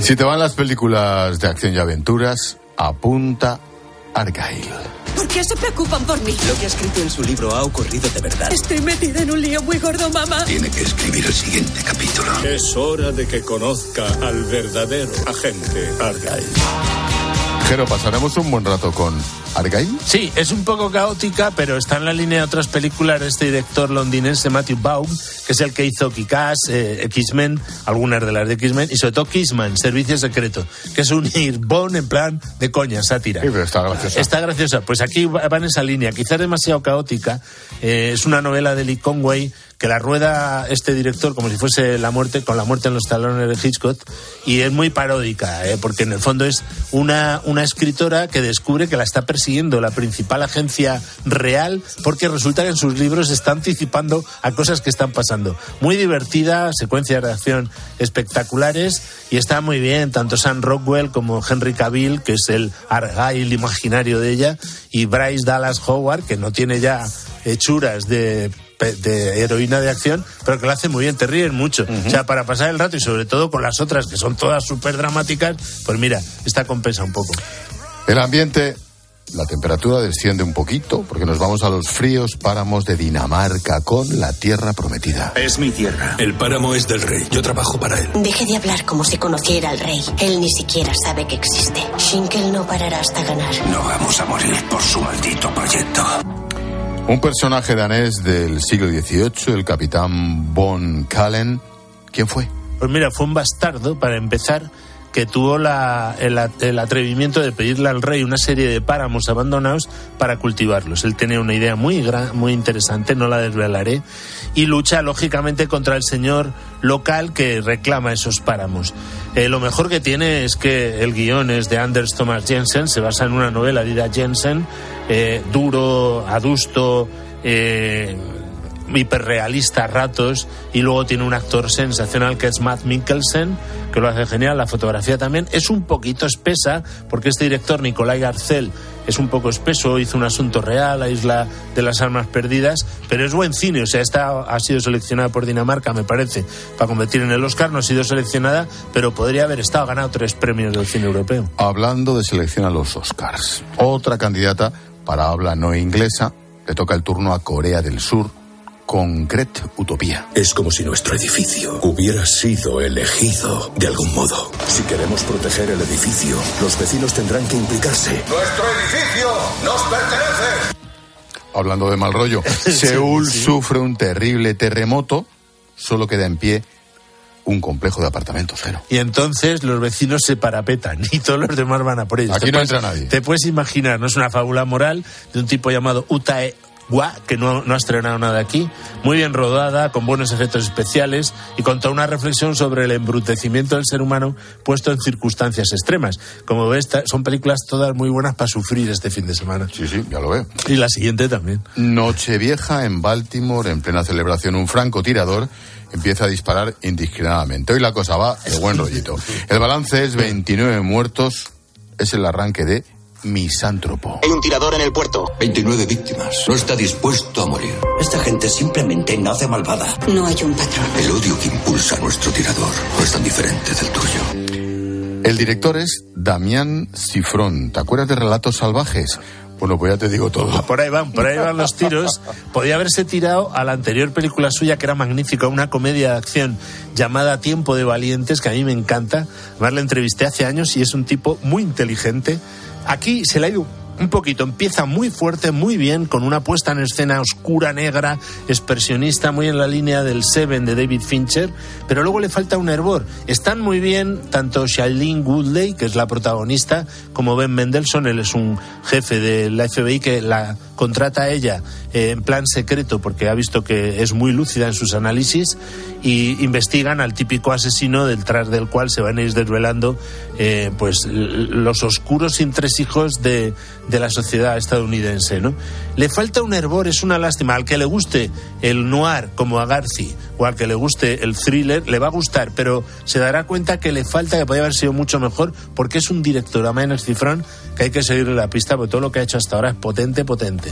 Si te van las películas de acción y aventuras, apunta Argyle. ¿Por qué se preocupan por mí? Lo que ha escrito en su libro ha ocurrido de verdad. Estoy metida en un lío muy gordo, mamá. Tiene que escribir el siguiente capítulo. Es hora de que conozca al verdadero agente Argyle. Jero, pasaremos un buen rato con Argyle. Sí, es un poco caótica, pero está en la línea de otras películas de este director londinense Matthew Baum, que es el que hizo Kick-Ass, eh, X-Men, algunas de las de X-Men, y sobre todo Kissman, Servicio Secreto, que es un Bond en plan de coña, sátira. Sí, pero está graciosa. Está graciosa. Pues aquí va va en esa línea, quizás demasiado caótica. Eh, es una novela de Lee Conway que la rueda este director como si fuese la muerte, con la muerte en los talones de Hitchcock, y es muy paródica, eh, porque en el fondo es una, una escritora que descubre que la está persiguiendo la principal agencia real, porque resulta que en sus libros está anticipando a cosas que están pasando. Muy divertida, secuencias de acción espectaculares, y está muy bien, tanto Sam Rockwell como Henry Cavill, que es el Argyle imaginario de ella, y Bryce Dallas Howard, que no tiene ya hechuras de de heroína de acción, pero que lo hace muy bien, te ríes mucho. O sea, para pasar el rato y sobre todo con las otras que son todas súper dramáticas, pues mira, esta compensa un poco. El ambiente, la temperatura desciende un poquito porque nos vamos a los fríos páramos de Dinamarca con la tierra prometida. Es mi tierra. El páramo es del rey. Yo trabajo para él. Deje de hablar como si conociera al rey. Él ni siquiera sabe que existe. Shinkel no parará hasta ganar. No vamos a morir por su maldito proyecto. Un personaje danés del siglo XVIII, el capitán von Kallen. ¿Quién fue? Pues mira, fue un bastardo, para empezar, que tuvo la, el, atrevimiento de pedirle al rey una serie de páramos abandonados para cultivarlos. Él tenía una idea muy, gran, muy interesante, no la desvelaré, y lucha lógicamente contra el señor local que reclama esos páramos. Eh, lo mejor que tiene es que el guion es de Anders Thomas Jensen, se basa en una novela de Ida Jensen, eh, duro, adusto, eh, hiperrealista a ratos y luego tiene un actor sensacional que es Matt Mikkelsen que lo hace genial la fotografía también. Es un poquito espesa porque este director Nicolai Garcel es un poco espeso hizo un asunto real la isla de las armas perdidas pero es buen cine o sea esta ha sido seleccionada por Dinamarca me parece para competir en el Oscar no ha sido seleccionada pero podría haber estado ganado tres premios del cine europeo. Hablando de selección a los Oscars otra candidata para habla no inglesa le toca el turno a Corea del Sur concreta utopía. Es como si nuestro edificio hubiera sido elegido de algún modo. Si queremos proteger el edificio, los vecinos tendrán que implicarse. ¡Nuestro edificio nos pertenece! Hablando de mal rollo, Seúl sí, sufre un terrible terremoto, solo queda en pie un complejo de apartamentos cero. Y entonces los vecinos se parapetan y todos los demás van a por ellos. Aquí no puedes, entra nadie. Te puedes imaginar, no es una fábula moral de un tipo llamado Utae Gua, que no, no, ha estrenado nada aquí, muy bien rodada, con buenos efectos especiales y con toda una reflexión sobre el embrutecimiento del ser humano puesto en circunstancias extremas. Como ves, son películas todas muy buenas para sufrir este fin de semana. Sí, sí, ya lo veo. Y la siguiente también. Nochevieja en Baltimore, en plena celebración, un francotirador empieza a disparar indiscriminadamente. Hoy la cosa va de buen rollito. El balance es 29 muertos, es el arranque de misántropo. Hay un tirador en el puerto. 29 víctimas. No está dispuesto a morir. Esta gente simplemente nace malvada. No hay un patrón. El odio que impulsa a nuestro tirador no es tan diferente del tuyo. El director es Damián Cifrón. ¿Te acuerdas de Relatos Salvajes? Bueno, pues ya te digo todo. Por ahí van, por ahí van los tiros. Podía haberse tirado a la anterior película suya, que era magnífica, una comedia de acción llamada Tiempo de Valientes, que a mí me encanta. Además, la entrevisté hace años y es un tipo muy inteligente. Aquí se le ha ido un poquito, empieza muy fuerte, muy bien, con una puesta en escena oscura, negra, expresionista, muy en la línea del Seven de David Fincher, pero luego le falta un hervor. Están muy bien tanto Shailene Woodley, que es la protagonista, como Ben Mendelssohn, él es un jefe de la FBI que la contrata a ella eh, en plan secreto porque ha visto que es muy lúcida en sus análisis y investigan al típico asesino detrás del cual se van a ir desvelando eh, pues los oscuros entresijos de, de la sociedad estadounidense. ¿no? Le falta un hervor, es una lástima. Al que le guste el noir como a Garci o al que le guste el thriller, le va a gustar, pero se dará cuenta que le falta, que podría haber sido mucho mejor, porque es un director, a cifrón, que hay que seguirle la pista, porque todo lo que ha hecho hasta ahora es potente, potente.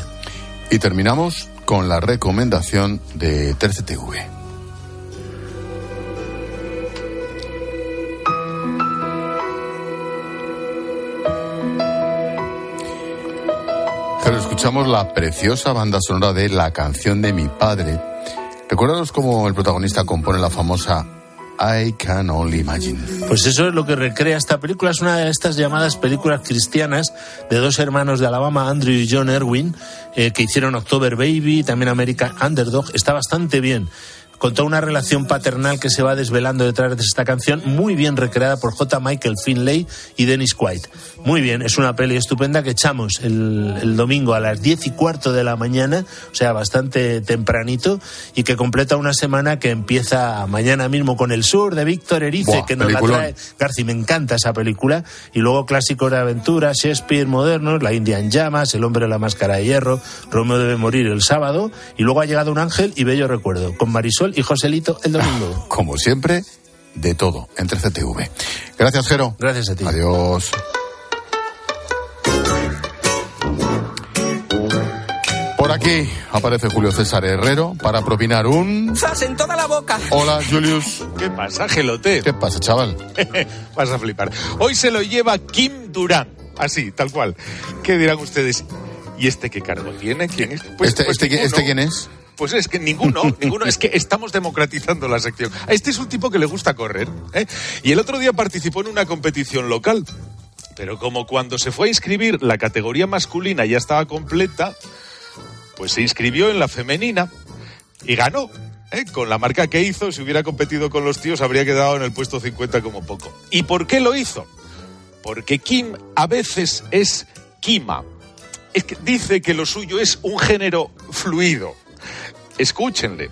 Y terminamos con la recomendación de Terce TV. Pero escuchamos la preciosa banda sonora de La canción de mi padre. Recuérdanos cómo el protagonista compone la famosa I Can Only Imagine. Pues eso es lo que recrea esta película. Es una de estas llamadas películas cristianas de dos hermanos de Alabama, Andrew y John Erwin, eh, que hicieron October Baby, también American Underdog. Está bastante bien con toda una relación paternal que se va desvelando detrás de esta canción, muy bien recreada por J. Michael Finlay y Dennis White. Muy bien, es una peli estupenda que echamos el, el domingo a las diez y cuarto de la mañana, o sea, bastante tempranito, y que completa una semana que empieza mañana mismo con El Sur de Víctor Erice, Buah, que nos peliculón. la trae Garci, me encanta esa película, y luego clásicos de aventura, Shakespeare modernos, La India en llamas, El hombre de la máscara de hierro, Romeo debe morir el sábado, y luego ha llegado un ángel y bello recuerdo, con Marisol y Joselito el domingo. Como siempre, de todo entre CTV. Gracias, Jero. Gracias a ti. Adiós. Por aquí aparece Julio César Herrero para propinar un... ¡Zas en toda la boca! Hola, Julius. ¿Qué pasa, Gelote? ¿Qué pasa, chaval? Vas a flipar. Hoy se lo lleva Kim Durán. Así, tal cual. ¿Qué dirán ustedes? ¿Y este qué cargo tiene? ¿Quién es? Pues, ¿Este, pues este. ¿Este quién es? Pues es que ninguno, ninguno. Es que estamos democratizando la sección. Este es un tipo que le gusta correr. ¿eh? Y el otro día participó en una competición local. Pero como cuando se fue a inscribir la categoría masculina ya estaba completa, pues se inscribió en la femenina y ganó. ¿eh? Con la marca que hizo, si hubiera competido con los tíos, habría quedado en el puesto 50 como poco. ¿Y por qué lo hizo? Porque Kim a veces es Kima. Es que dice que lo suyo es un género fluido. Escúchenle.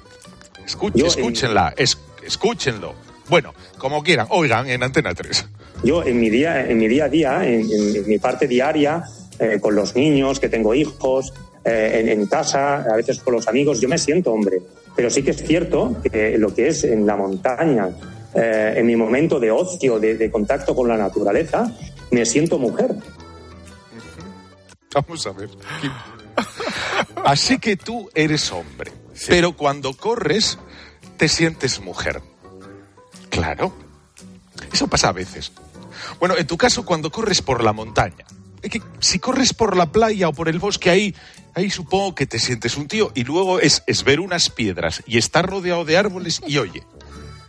Escúchenla. Es, escúchenlo. Bueno, como quieran. Oigan, en Antena 3. Yo en mi día, en mi día a día, en, en mi parte diaria, eh, con los niños, que tengo hijos, eh, en, en, casa, a veces con los amigos, yo me siento hombre. Pero sí que es cierto que lo que es en la montaña, eh, en mi momento de ocio, de, de contacto con la naturaleza, me siento mujer. Vamos a ver. Así que tú eres hombre, sí. pero cuando corres te sientes mujer. Claro. Eso pasa a veces. Bueno, en tu caso, cuando corres por la montaña. Es que si corres por la playa o por el bosque, ahí, ahí supongo que te sientes un tío. Y luego es, es ver unas piedras y estar rodeado de árboles y oye,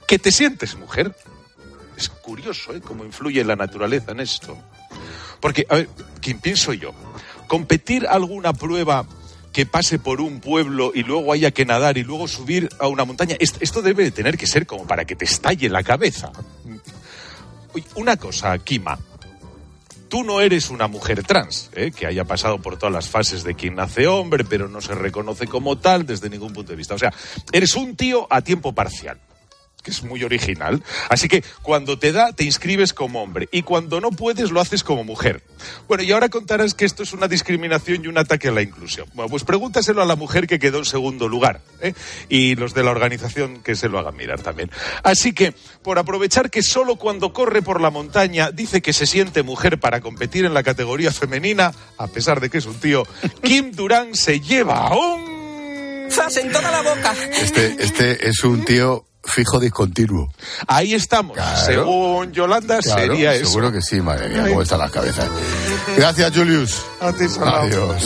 que te sientes mujer. Es curioso, ¿eh? Cómo influye la naturaleza en esto. Porque, a ver, ¿quién pienso yo? Competir alguna prueba que pase por un pueblo y luego haya que nadar y luego subir a una montaña, esto debe de tener que ser como para que te estalle la cabeza. Una cosa, Kima. Tú no eres una mujer trans, ¿eh? que haya pasado por todas las fases de quien nace hombre, pero no se reconoce como tal desde ningún punto de vista. O sea, eres un tío a tiempo parcial que es muy original. Así que cuando te da, te inscribes como hombre y cuando no puedes, lo haces como mujer. Bueno, y ahora contarás que esto es una discriminación y un ataque a la inclusión. Bueno, pues pregúntaselo a la mujer que quedó en segundo lugar ¿eh? y los de la organización que se lo hagan mirar también. Así que, por aprovechar que solo cuando corre por la montaña dice que se siente mujer para competir en la categoría femenina, a pesar de que es un tío, Kim Durán se lleva un... ¡Zas en toda la boca! Este, este es un tío fijo discontinuo. Ahí estamos. Claro, Según Yolanda claro, sería eso. Seguro que sí, madre mía, cómo están las cabezas. Gracias, Julius. A ti, Adiós.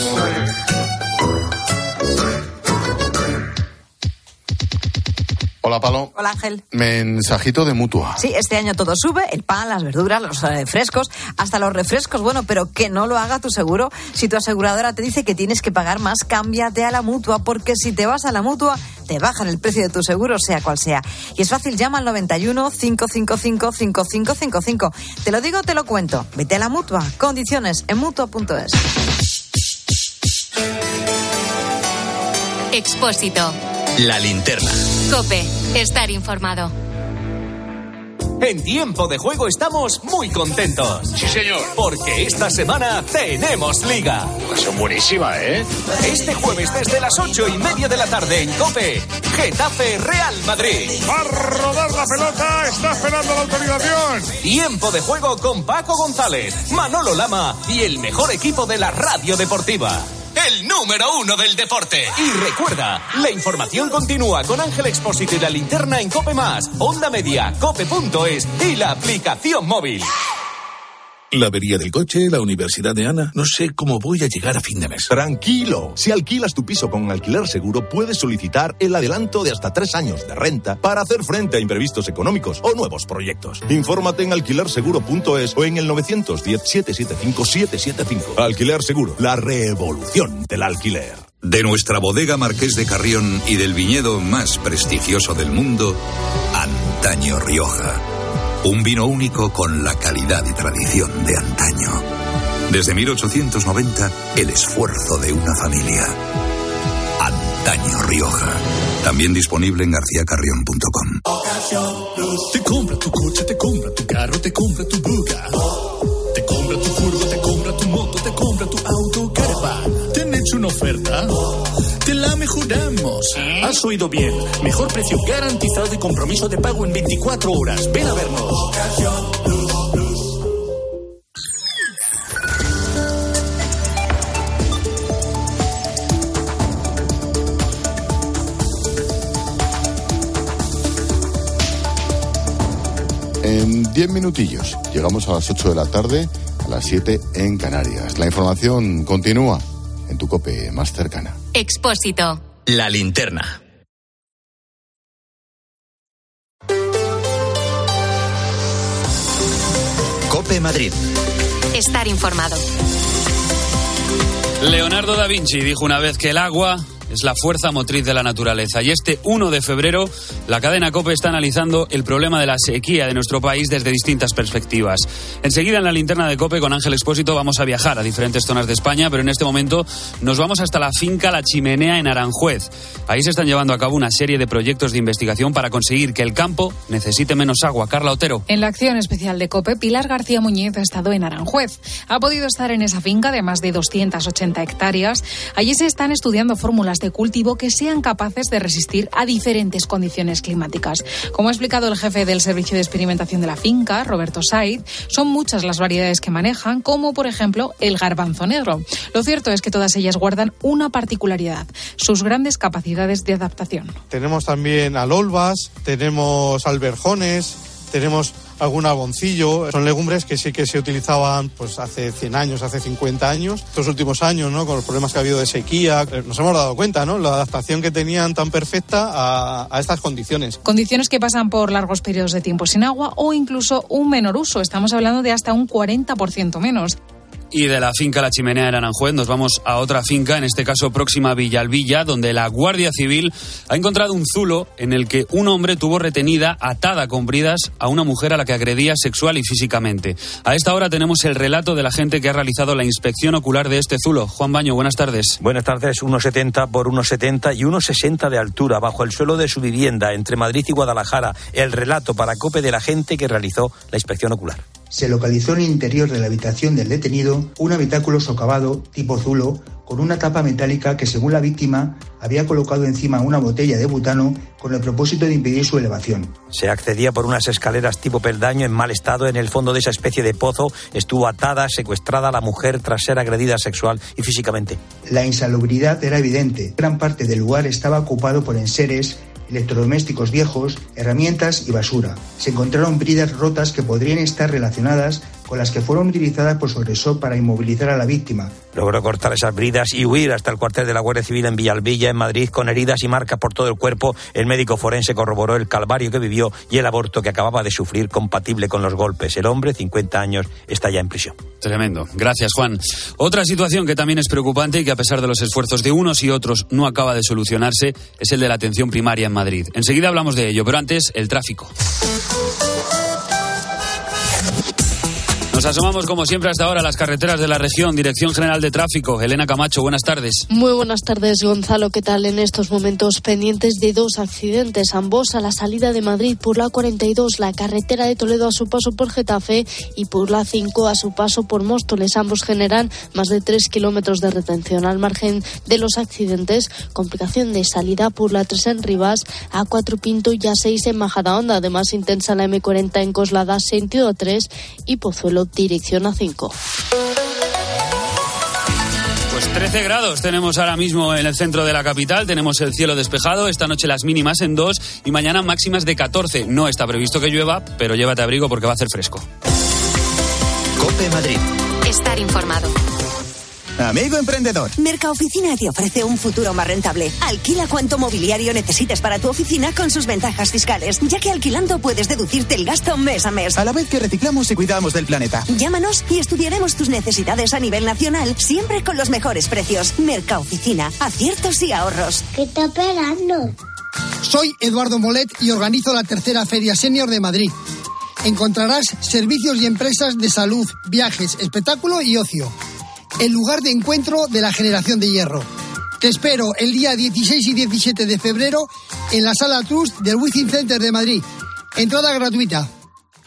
Hola, Palo. Hola, Ángel. Mensajito de mutua. Sí, este año todo sube, el pan, las verduras, los eh, frescos, hasta los refrescos, bueno, pero que no lo haga tu seguro. Si tu aseguradora te dice que tienes que pagar más, cámbiate a la mutua, porque si te vas a la mutua, te bajan el precio de tu seguro, sea cual sea. Y es fácil, llama al 91 555 5555. Te lo digo, te lo cuento. Vete a la mutua. Condiciones en mutua.es. Expósito. La linterna. Cope, estar informado. En tiempo de juego estamos muy contentos. Sí, señor. Porque esta semana tenemos liga. Son buenísima, ¿eh? Este jueves desde las ocho y media de la tarde en Cope, Getafe Real Madrid. Va a rodar la pelota, está esperando la autorización. Tiempo de juego con Paco González, Manolo Lama y el mejor equipo de la radio deportiva el número uno del deporte. Y recuerda, la información continúa con Ángel Expósito y la linterna en Cope Más, Onda Media, Cope.es y la aplicación móvil. La avería del coche, la universidad de Ana. No sé cómo voy a llegar a fin de mes. Tranquilo. Si alquilas tu piso con alquiler seguro, puedes solicitar el adelanto de hasta tres años de renta para hacer frente a imprevistos económicos o nuevos proyectos. Infórmate en alquilerseguro.es o en el 910-775-775. Alquiler Seguro, la revolución del alquiler. De nuestra bodega Marqués de Carrión y del viñedo más prestigioso del mundo, Antaño Rioja. Un vino único con la calidad y tradición de antaño. Desde 1890, el esfuerzo de una familia. Antaño Rioja. También disponible en garcíacarrión.com. Te compra tu coche, te compra tu carro, te compra tu buga. Te compra tu furgo, te compra tu moto, te compra tu auto, caravan. ¿Te han hecho una oferta? Te la mejoramos. Has oído bien. Mejor precio garantizado y compromiso de pago en 24 horas. Ven a vernos. En 10 minutillos llegamos a las 8 de la tarde, a las 7 en Canarias. La información continúa en tu cope más cercana. Expósito. La linterna. Cope Madrid. Estar informado. Leonardo da Vinci dijo una vez que el agua es la fuerza motriz de la naturaleza. Y este 1 de febrero, la cadena COPE está analizando el problema de la sequía de nuestro país desde distintas perspectivas. Enseguida en la linterna de COPE con Ángel Expósito vamos a viajar a diferentes zonas de España, pero en este momento nos vamos hasta la finca La Chimenea en Aranjuez. Ahí se están llevando a cabo una serie de proyectos de investigación para conseguir que el campo necesite menos agua. Carla Otero. En la acción especial de COPE, Pilar García Muñiz ha estado en Aranjuez. Ha podido estar en esa finca de más de 280 hectáreas. Allí se están estudiando fórmulas de cultivo que sean capaces de resistir a diferentes condiciones climáticas. Como ha explicado el jefe del Servicio de Experimentación de la finca, Roberto Said, son muchas las variedades que manejan, como por ejemplo el garbanzo negro. Lo cierto es que todas ellas guardan una particularidad, sus grandes capacidades de adaptación. Tenemos también alolvas, tenemos alberjones, tenemos algún algoncillo. Son legumbres que sí que se utilizaban pues hace 100 años, hace 50 años. Estos últimos años, ¿no? con los problemas que ha habido de sequía, eh, nos hemos dado cuenta, ¿no? La adaptación que tenían tan perfecta a, a estas condiciones. Condiciones que pasan por largos periodos de tiempo sin agua o incluso un menor uso. Estamos hablando de hasta un 40% menos. Y de la finca La Chimenea en Aranjuez nos vamos a otra finca, en este caso próxima a Villalvilla, donde la Guardia Civil ha encontrado un zulo en el que un hombre tuvo retenida, atada con bridas, a una mujer a la que agredía sexual y físicamente. A esta hora tenemos el relato de la gente que ha realizado la inspección ocular de este zulo. Juan Baño, buenas tardes. Buenas tardes, 1,70 por 1,70 y 1,60 de altura bajo el suelo de su vivienda entre Madrid y Guadalajara. El relato para COPE de la gente que realizó la inspección ocular se localizó en el interior de la habitación del detenido un habitáculo socavado tipo zulo con una tapa metálica que según la víctima había colocado encima una botella de butano con el propósito de impedir su elevación. Se accedía por unas escaleras tipo peldaño en mal estado. En el fondo de esa especie de pozo estuvo atada, secuestrada la mujer tras ser agredida sexual y físicamente. La insalubridad era evidente. Gran parte del lugar estaba ocupado por enseres electrodomésticos viejos, herramientas y basura. Se encontraron bridas rotas que podrían estar relacionadas con las que fueron utilizadas por su agresor para inmovilizar a la víctima. Logró cortar esas bridas y huir hasta el cuartel de la Guardia Civil en Villalvilla, en Madrid, con heridas y marcas por todo el cuerpo. El médico forense corroboró el calvario que vivió y el aborto que acababa de sufrir compatible con los golpes. El hombre, 50 años, está ya en prisión. Tremendo. Gracias, Juan. Otra situación que también es preocupante y que a pesar de los esfuerzos de unos y otros no acaba de solucionarse es el de la atención primaria en Madrid. Enseguida hablamos de ello, pero antes el tráfico. Asomamos como siempre hasta ahora a las carreteras de la región. Dirección General de Tráfico. Elena Camacho, buenas tardes. Muy buenas tardes, Gonzalo. ¿Qué tal en estos momentos pendientes de dos accidentes? Ambos a la salida de Madrid por la 42, la carretera de Toledo a su paso por Getafe y por la 5 a su paso por Móstoles. Ambos generan más de 3 kilómetros de retención. Al margen de los accidentes, complicación de salida por la 3 en Rivas, a 4 Pinto y A6 en Majadahonda. Además, intensa la M40 en Coslada, sentido 3 y Pozuelo dirección a 5. Pues 13 grados tenemos ahora mismo en el centro de la capital, tenemos el cielo despejado, esta noche las mínimas en 2 y mañana máximas de 14. No está previsto que llueva, pero llévate abrigo porque va a hacer fresco. Cope Madrid. Estar informado. Amigo emprendedor. Mercaoficina te ofrece un futuro más rentable. Alquila cuanto mobiliario necesites para tu oficina con sus ventajas fiscales, ya que alquilando puedes deducirte el gasto mes a mes. A la vez que reciclamos y cuidamos del planeta. Llámanos y estudiaremos tus necesidades a nivel nacional, siempre con los mejores precios. Mercaoficina, aciertos y ahorros. ¿Qué está esperando? Soy Eduardo Molet y organizo la tercera Feria Senior de Madrid. Encontrarás servicios y empresas de salud, viajes, espectáculo y ocio el lugar de encuentro de la generación de hierro. Te espero el día 16 y 17 de febrero en la Sala Trust del Wizzing Center de Madrid. Entrada gratuita.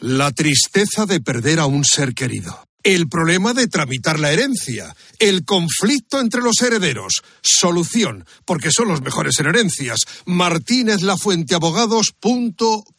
La tristeza de perder a un ser querido. El problema de tramitar la herencia. El conflicto entre los herederos. Solución, porque son los mejores en herencias.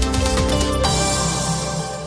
Thank you.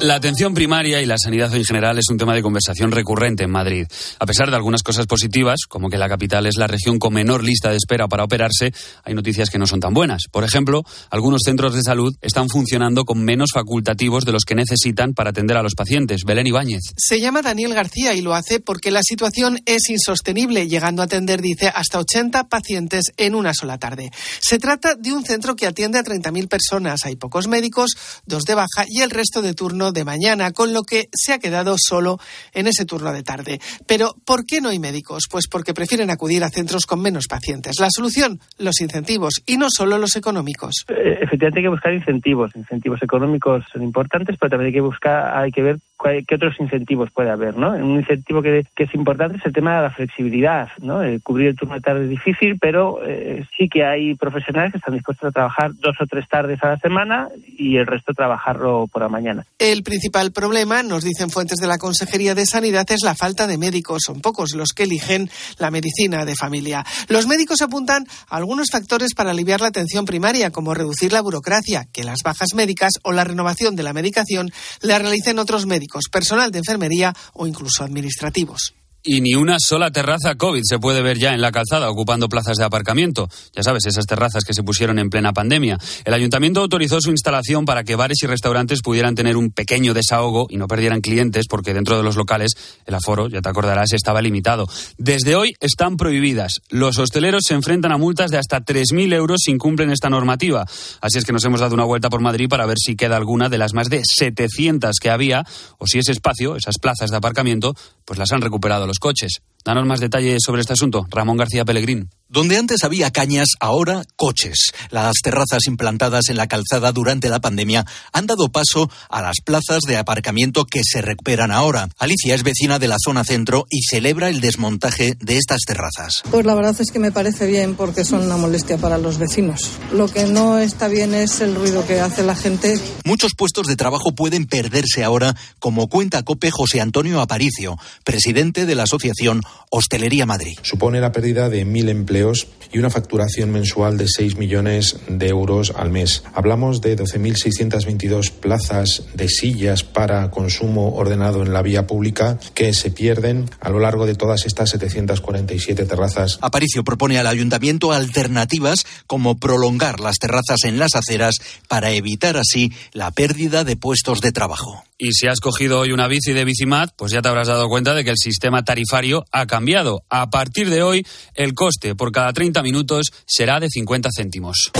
La atención primaria y la sanidad en general es un tema de conversación recurrente en Madrid. A pesar de algunas cosas positivas, como que la capital es la región con menor lista de espera para operarse, hay noticias que no son tan buenas. Por ejemplo, algunos centros de salud están funcionando con menos facultativos de los que necesitan para atender a los pacientes. Belén Ibáñez. Se llama Daniel García y lo hace porque la situación es insostenible, llegando a atender, dice, hasta 80 pacientes en una sola tarde. Se trata de un centro que atiende a 30.000 personas. Hay pocos médicos, dos de baja y el resto de turno de mañana, con lo que se ha quedado solo en ese turno de tarde. Pero, ¿por qué no hay médicos? Pues porque prefieren acudir a centros con menos pacientes. La solución, los incentivos, y no solo los económicos. Eh, efectivamente hay que buscar incentivos. Incentivos económicos son importantes, pero también hay que buscar, hay que ver qué otros incentivos puede haber, ¿no? Un incentivo que, es importante es el tema de la flexibilidad, ¿no? Eh, cubrir el turno de tarde es difícil, pero eh, sí que hay profesionales que están dispuestos a trabajar dos o tres tardes a la semana y el resto trabajarlo por la mañana. El principal problema, nos dicen fuentes de la Consejería de Sanidad, es la falta de médicos. Son pocos los que eligen la medicina de familia. Los médicos apuntan a algunos factores para aliviar la atención primaria, como reducir la burocracia, que las bajas médicas o la renovación de la medicación la realicen otros médicos personal de enfermería o incluso administrativos. Y ni una sola terraza COVID se puede ver ya en la calzada ocupando plazas de aparcamiento. Ya sabes, esas terrazas que se pusieron en plena pandemia. El ayuntamiento autorizó su instalación para que bares y restaurantes pudieran tener un pequeño desahogo y no perdieran clientes porque dentro de los locales el aforo, ya te acordarás, estaba limitado. Desde hoy están prohibidas. Los hosteleros se enfrentan a multas de hasta 3.000 euros si incumplen esta normativa. Así es que nos hemos dado una vuelta por Madrid para ver si queda alguna de las más de 700 que había o si ese espacio, esas plazas de aparcamiento, pues las han recuperado los coches. Danos más detalles sobre este asunto. Ramón García Pellegrín. Donde antes había cañas, ahora coches. Las terrazas implantadas en la calzada durante la pandemia han dado paso a las plazas de aparcamiento que se recuperan ahora. Alicia es vecina de la zona centro y celebra el desmontaje de estas terrazas. Pues la verdad es que me parece bien porque son una molestia para los vecinos. Lo que no está bien es el ruido que hace la gente. Muchos puestos de trabajo pueden perderse ahora, como cuenta COPE José Antonio Aparicio, presidente de la Asociación Hostelería Madrid. Supone la pérdida de mil empleos y una facturación mensual de 6 millones de euros al mes. Hablamos de 12.622 plazas de sillas para consumo ordenado en la vía pública que se pierden a lo largo de todas estas 747 terrazas. Aparicio propone al ayuntamiento alternativas como prolongar las terrazas en las aceras para evitar así la pérdida de puestos de trabajo. Y si has cogido hoy una bici de Bicimat, pues ya te habrás dado cuenta de que el sistema tarifario ha cambiado. A partir de hoy, el coste por cada 30 minutos será de 50 céntimos.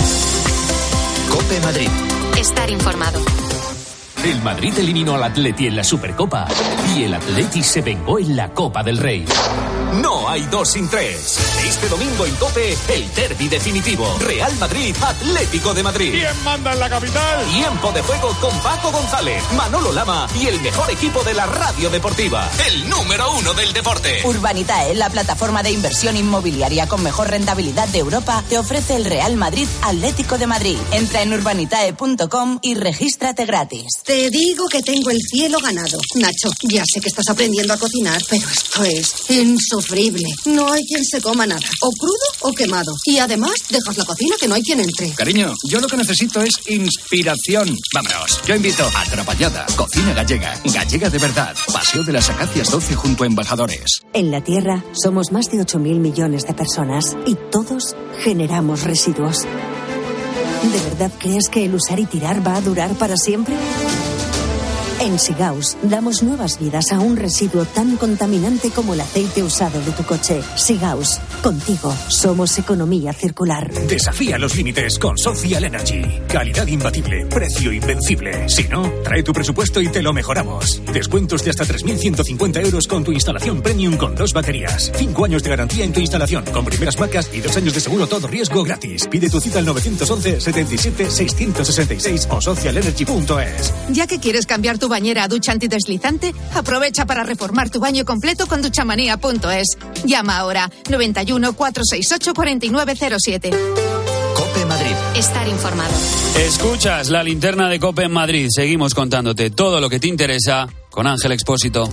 Cope Madrid. Estar informado. El Madrid eliminó al Atleti en la Supercopa y el Atleti se vengó en la Copa del Rey. No hay dos sin tres. Este domingo en Cope, el derby definitivo. Real Madrid, Atlético de Madrid. ¿Quién manda en la capital? Tiempo de juego con Paco González, Manolo Lama y el mejor equipo de la radio deportiva. El número uno del deporte. Urbanitae, la plataforma de inversión inmobiliaria con mejor rentabilidad de Europa, te ofrece el Real Madrid Atlético de Madrid. Entra en urbanitae.com y regístrate gratis. Te digo que tengo el cielo ganado. Nacho, ya sé que estás aprendiendo a cocinar, pero esto es insufrible. No hay quien se coma nada, o crudo o quemado. Y además, dejas la cocina que no hay quien entre. Cariño, yo lo que necesito es inspiración. Vámonos, yo invito a Trapallada, cocina gallega, gallega de verdad, Paseo de las Acacias 12 junto a Embajadores. En la Tierra somos más de 8.000 millones de personas y todos generamos residuos. ¿De verdad crees que el usar y tirar va a durar para siempre? En Sigaus damos nuevas vidas a un residuo tan contaminante como el aceite usado de tu coche. Sigaus, contigo somos economía circular. Desafía los límites con Social Energy. Calidad imbatible, precio invencible. Si no, trae tu presupuesto y te lo mejoramos. Descuentos de hasta 3.150 euros con tu instalación premium con dos baterías. Cinco años de garantía en tu instalación con primeras marcas y dos años de seguro todo riesgo gratis. Pide tu cita al 911 77 666 o socialenergy.es. Ya que quieres cambiar tu bañera a ducha antideslizante, aprovecha para reformar tu baño completo con duchamanía.es. Llama ahora 91 468 4907. Cope Madrid. Estar informado. Escuchas la linterna de Cope en Madrid. Seguimos contándote todo lo que te interesa con Ángel Expósito.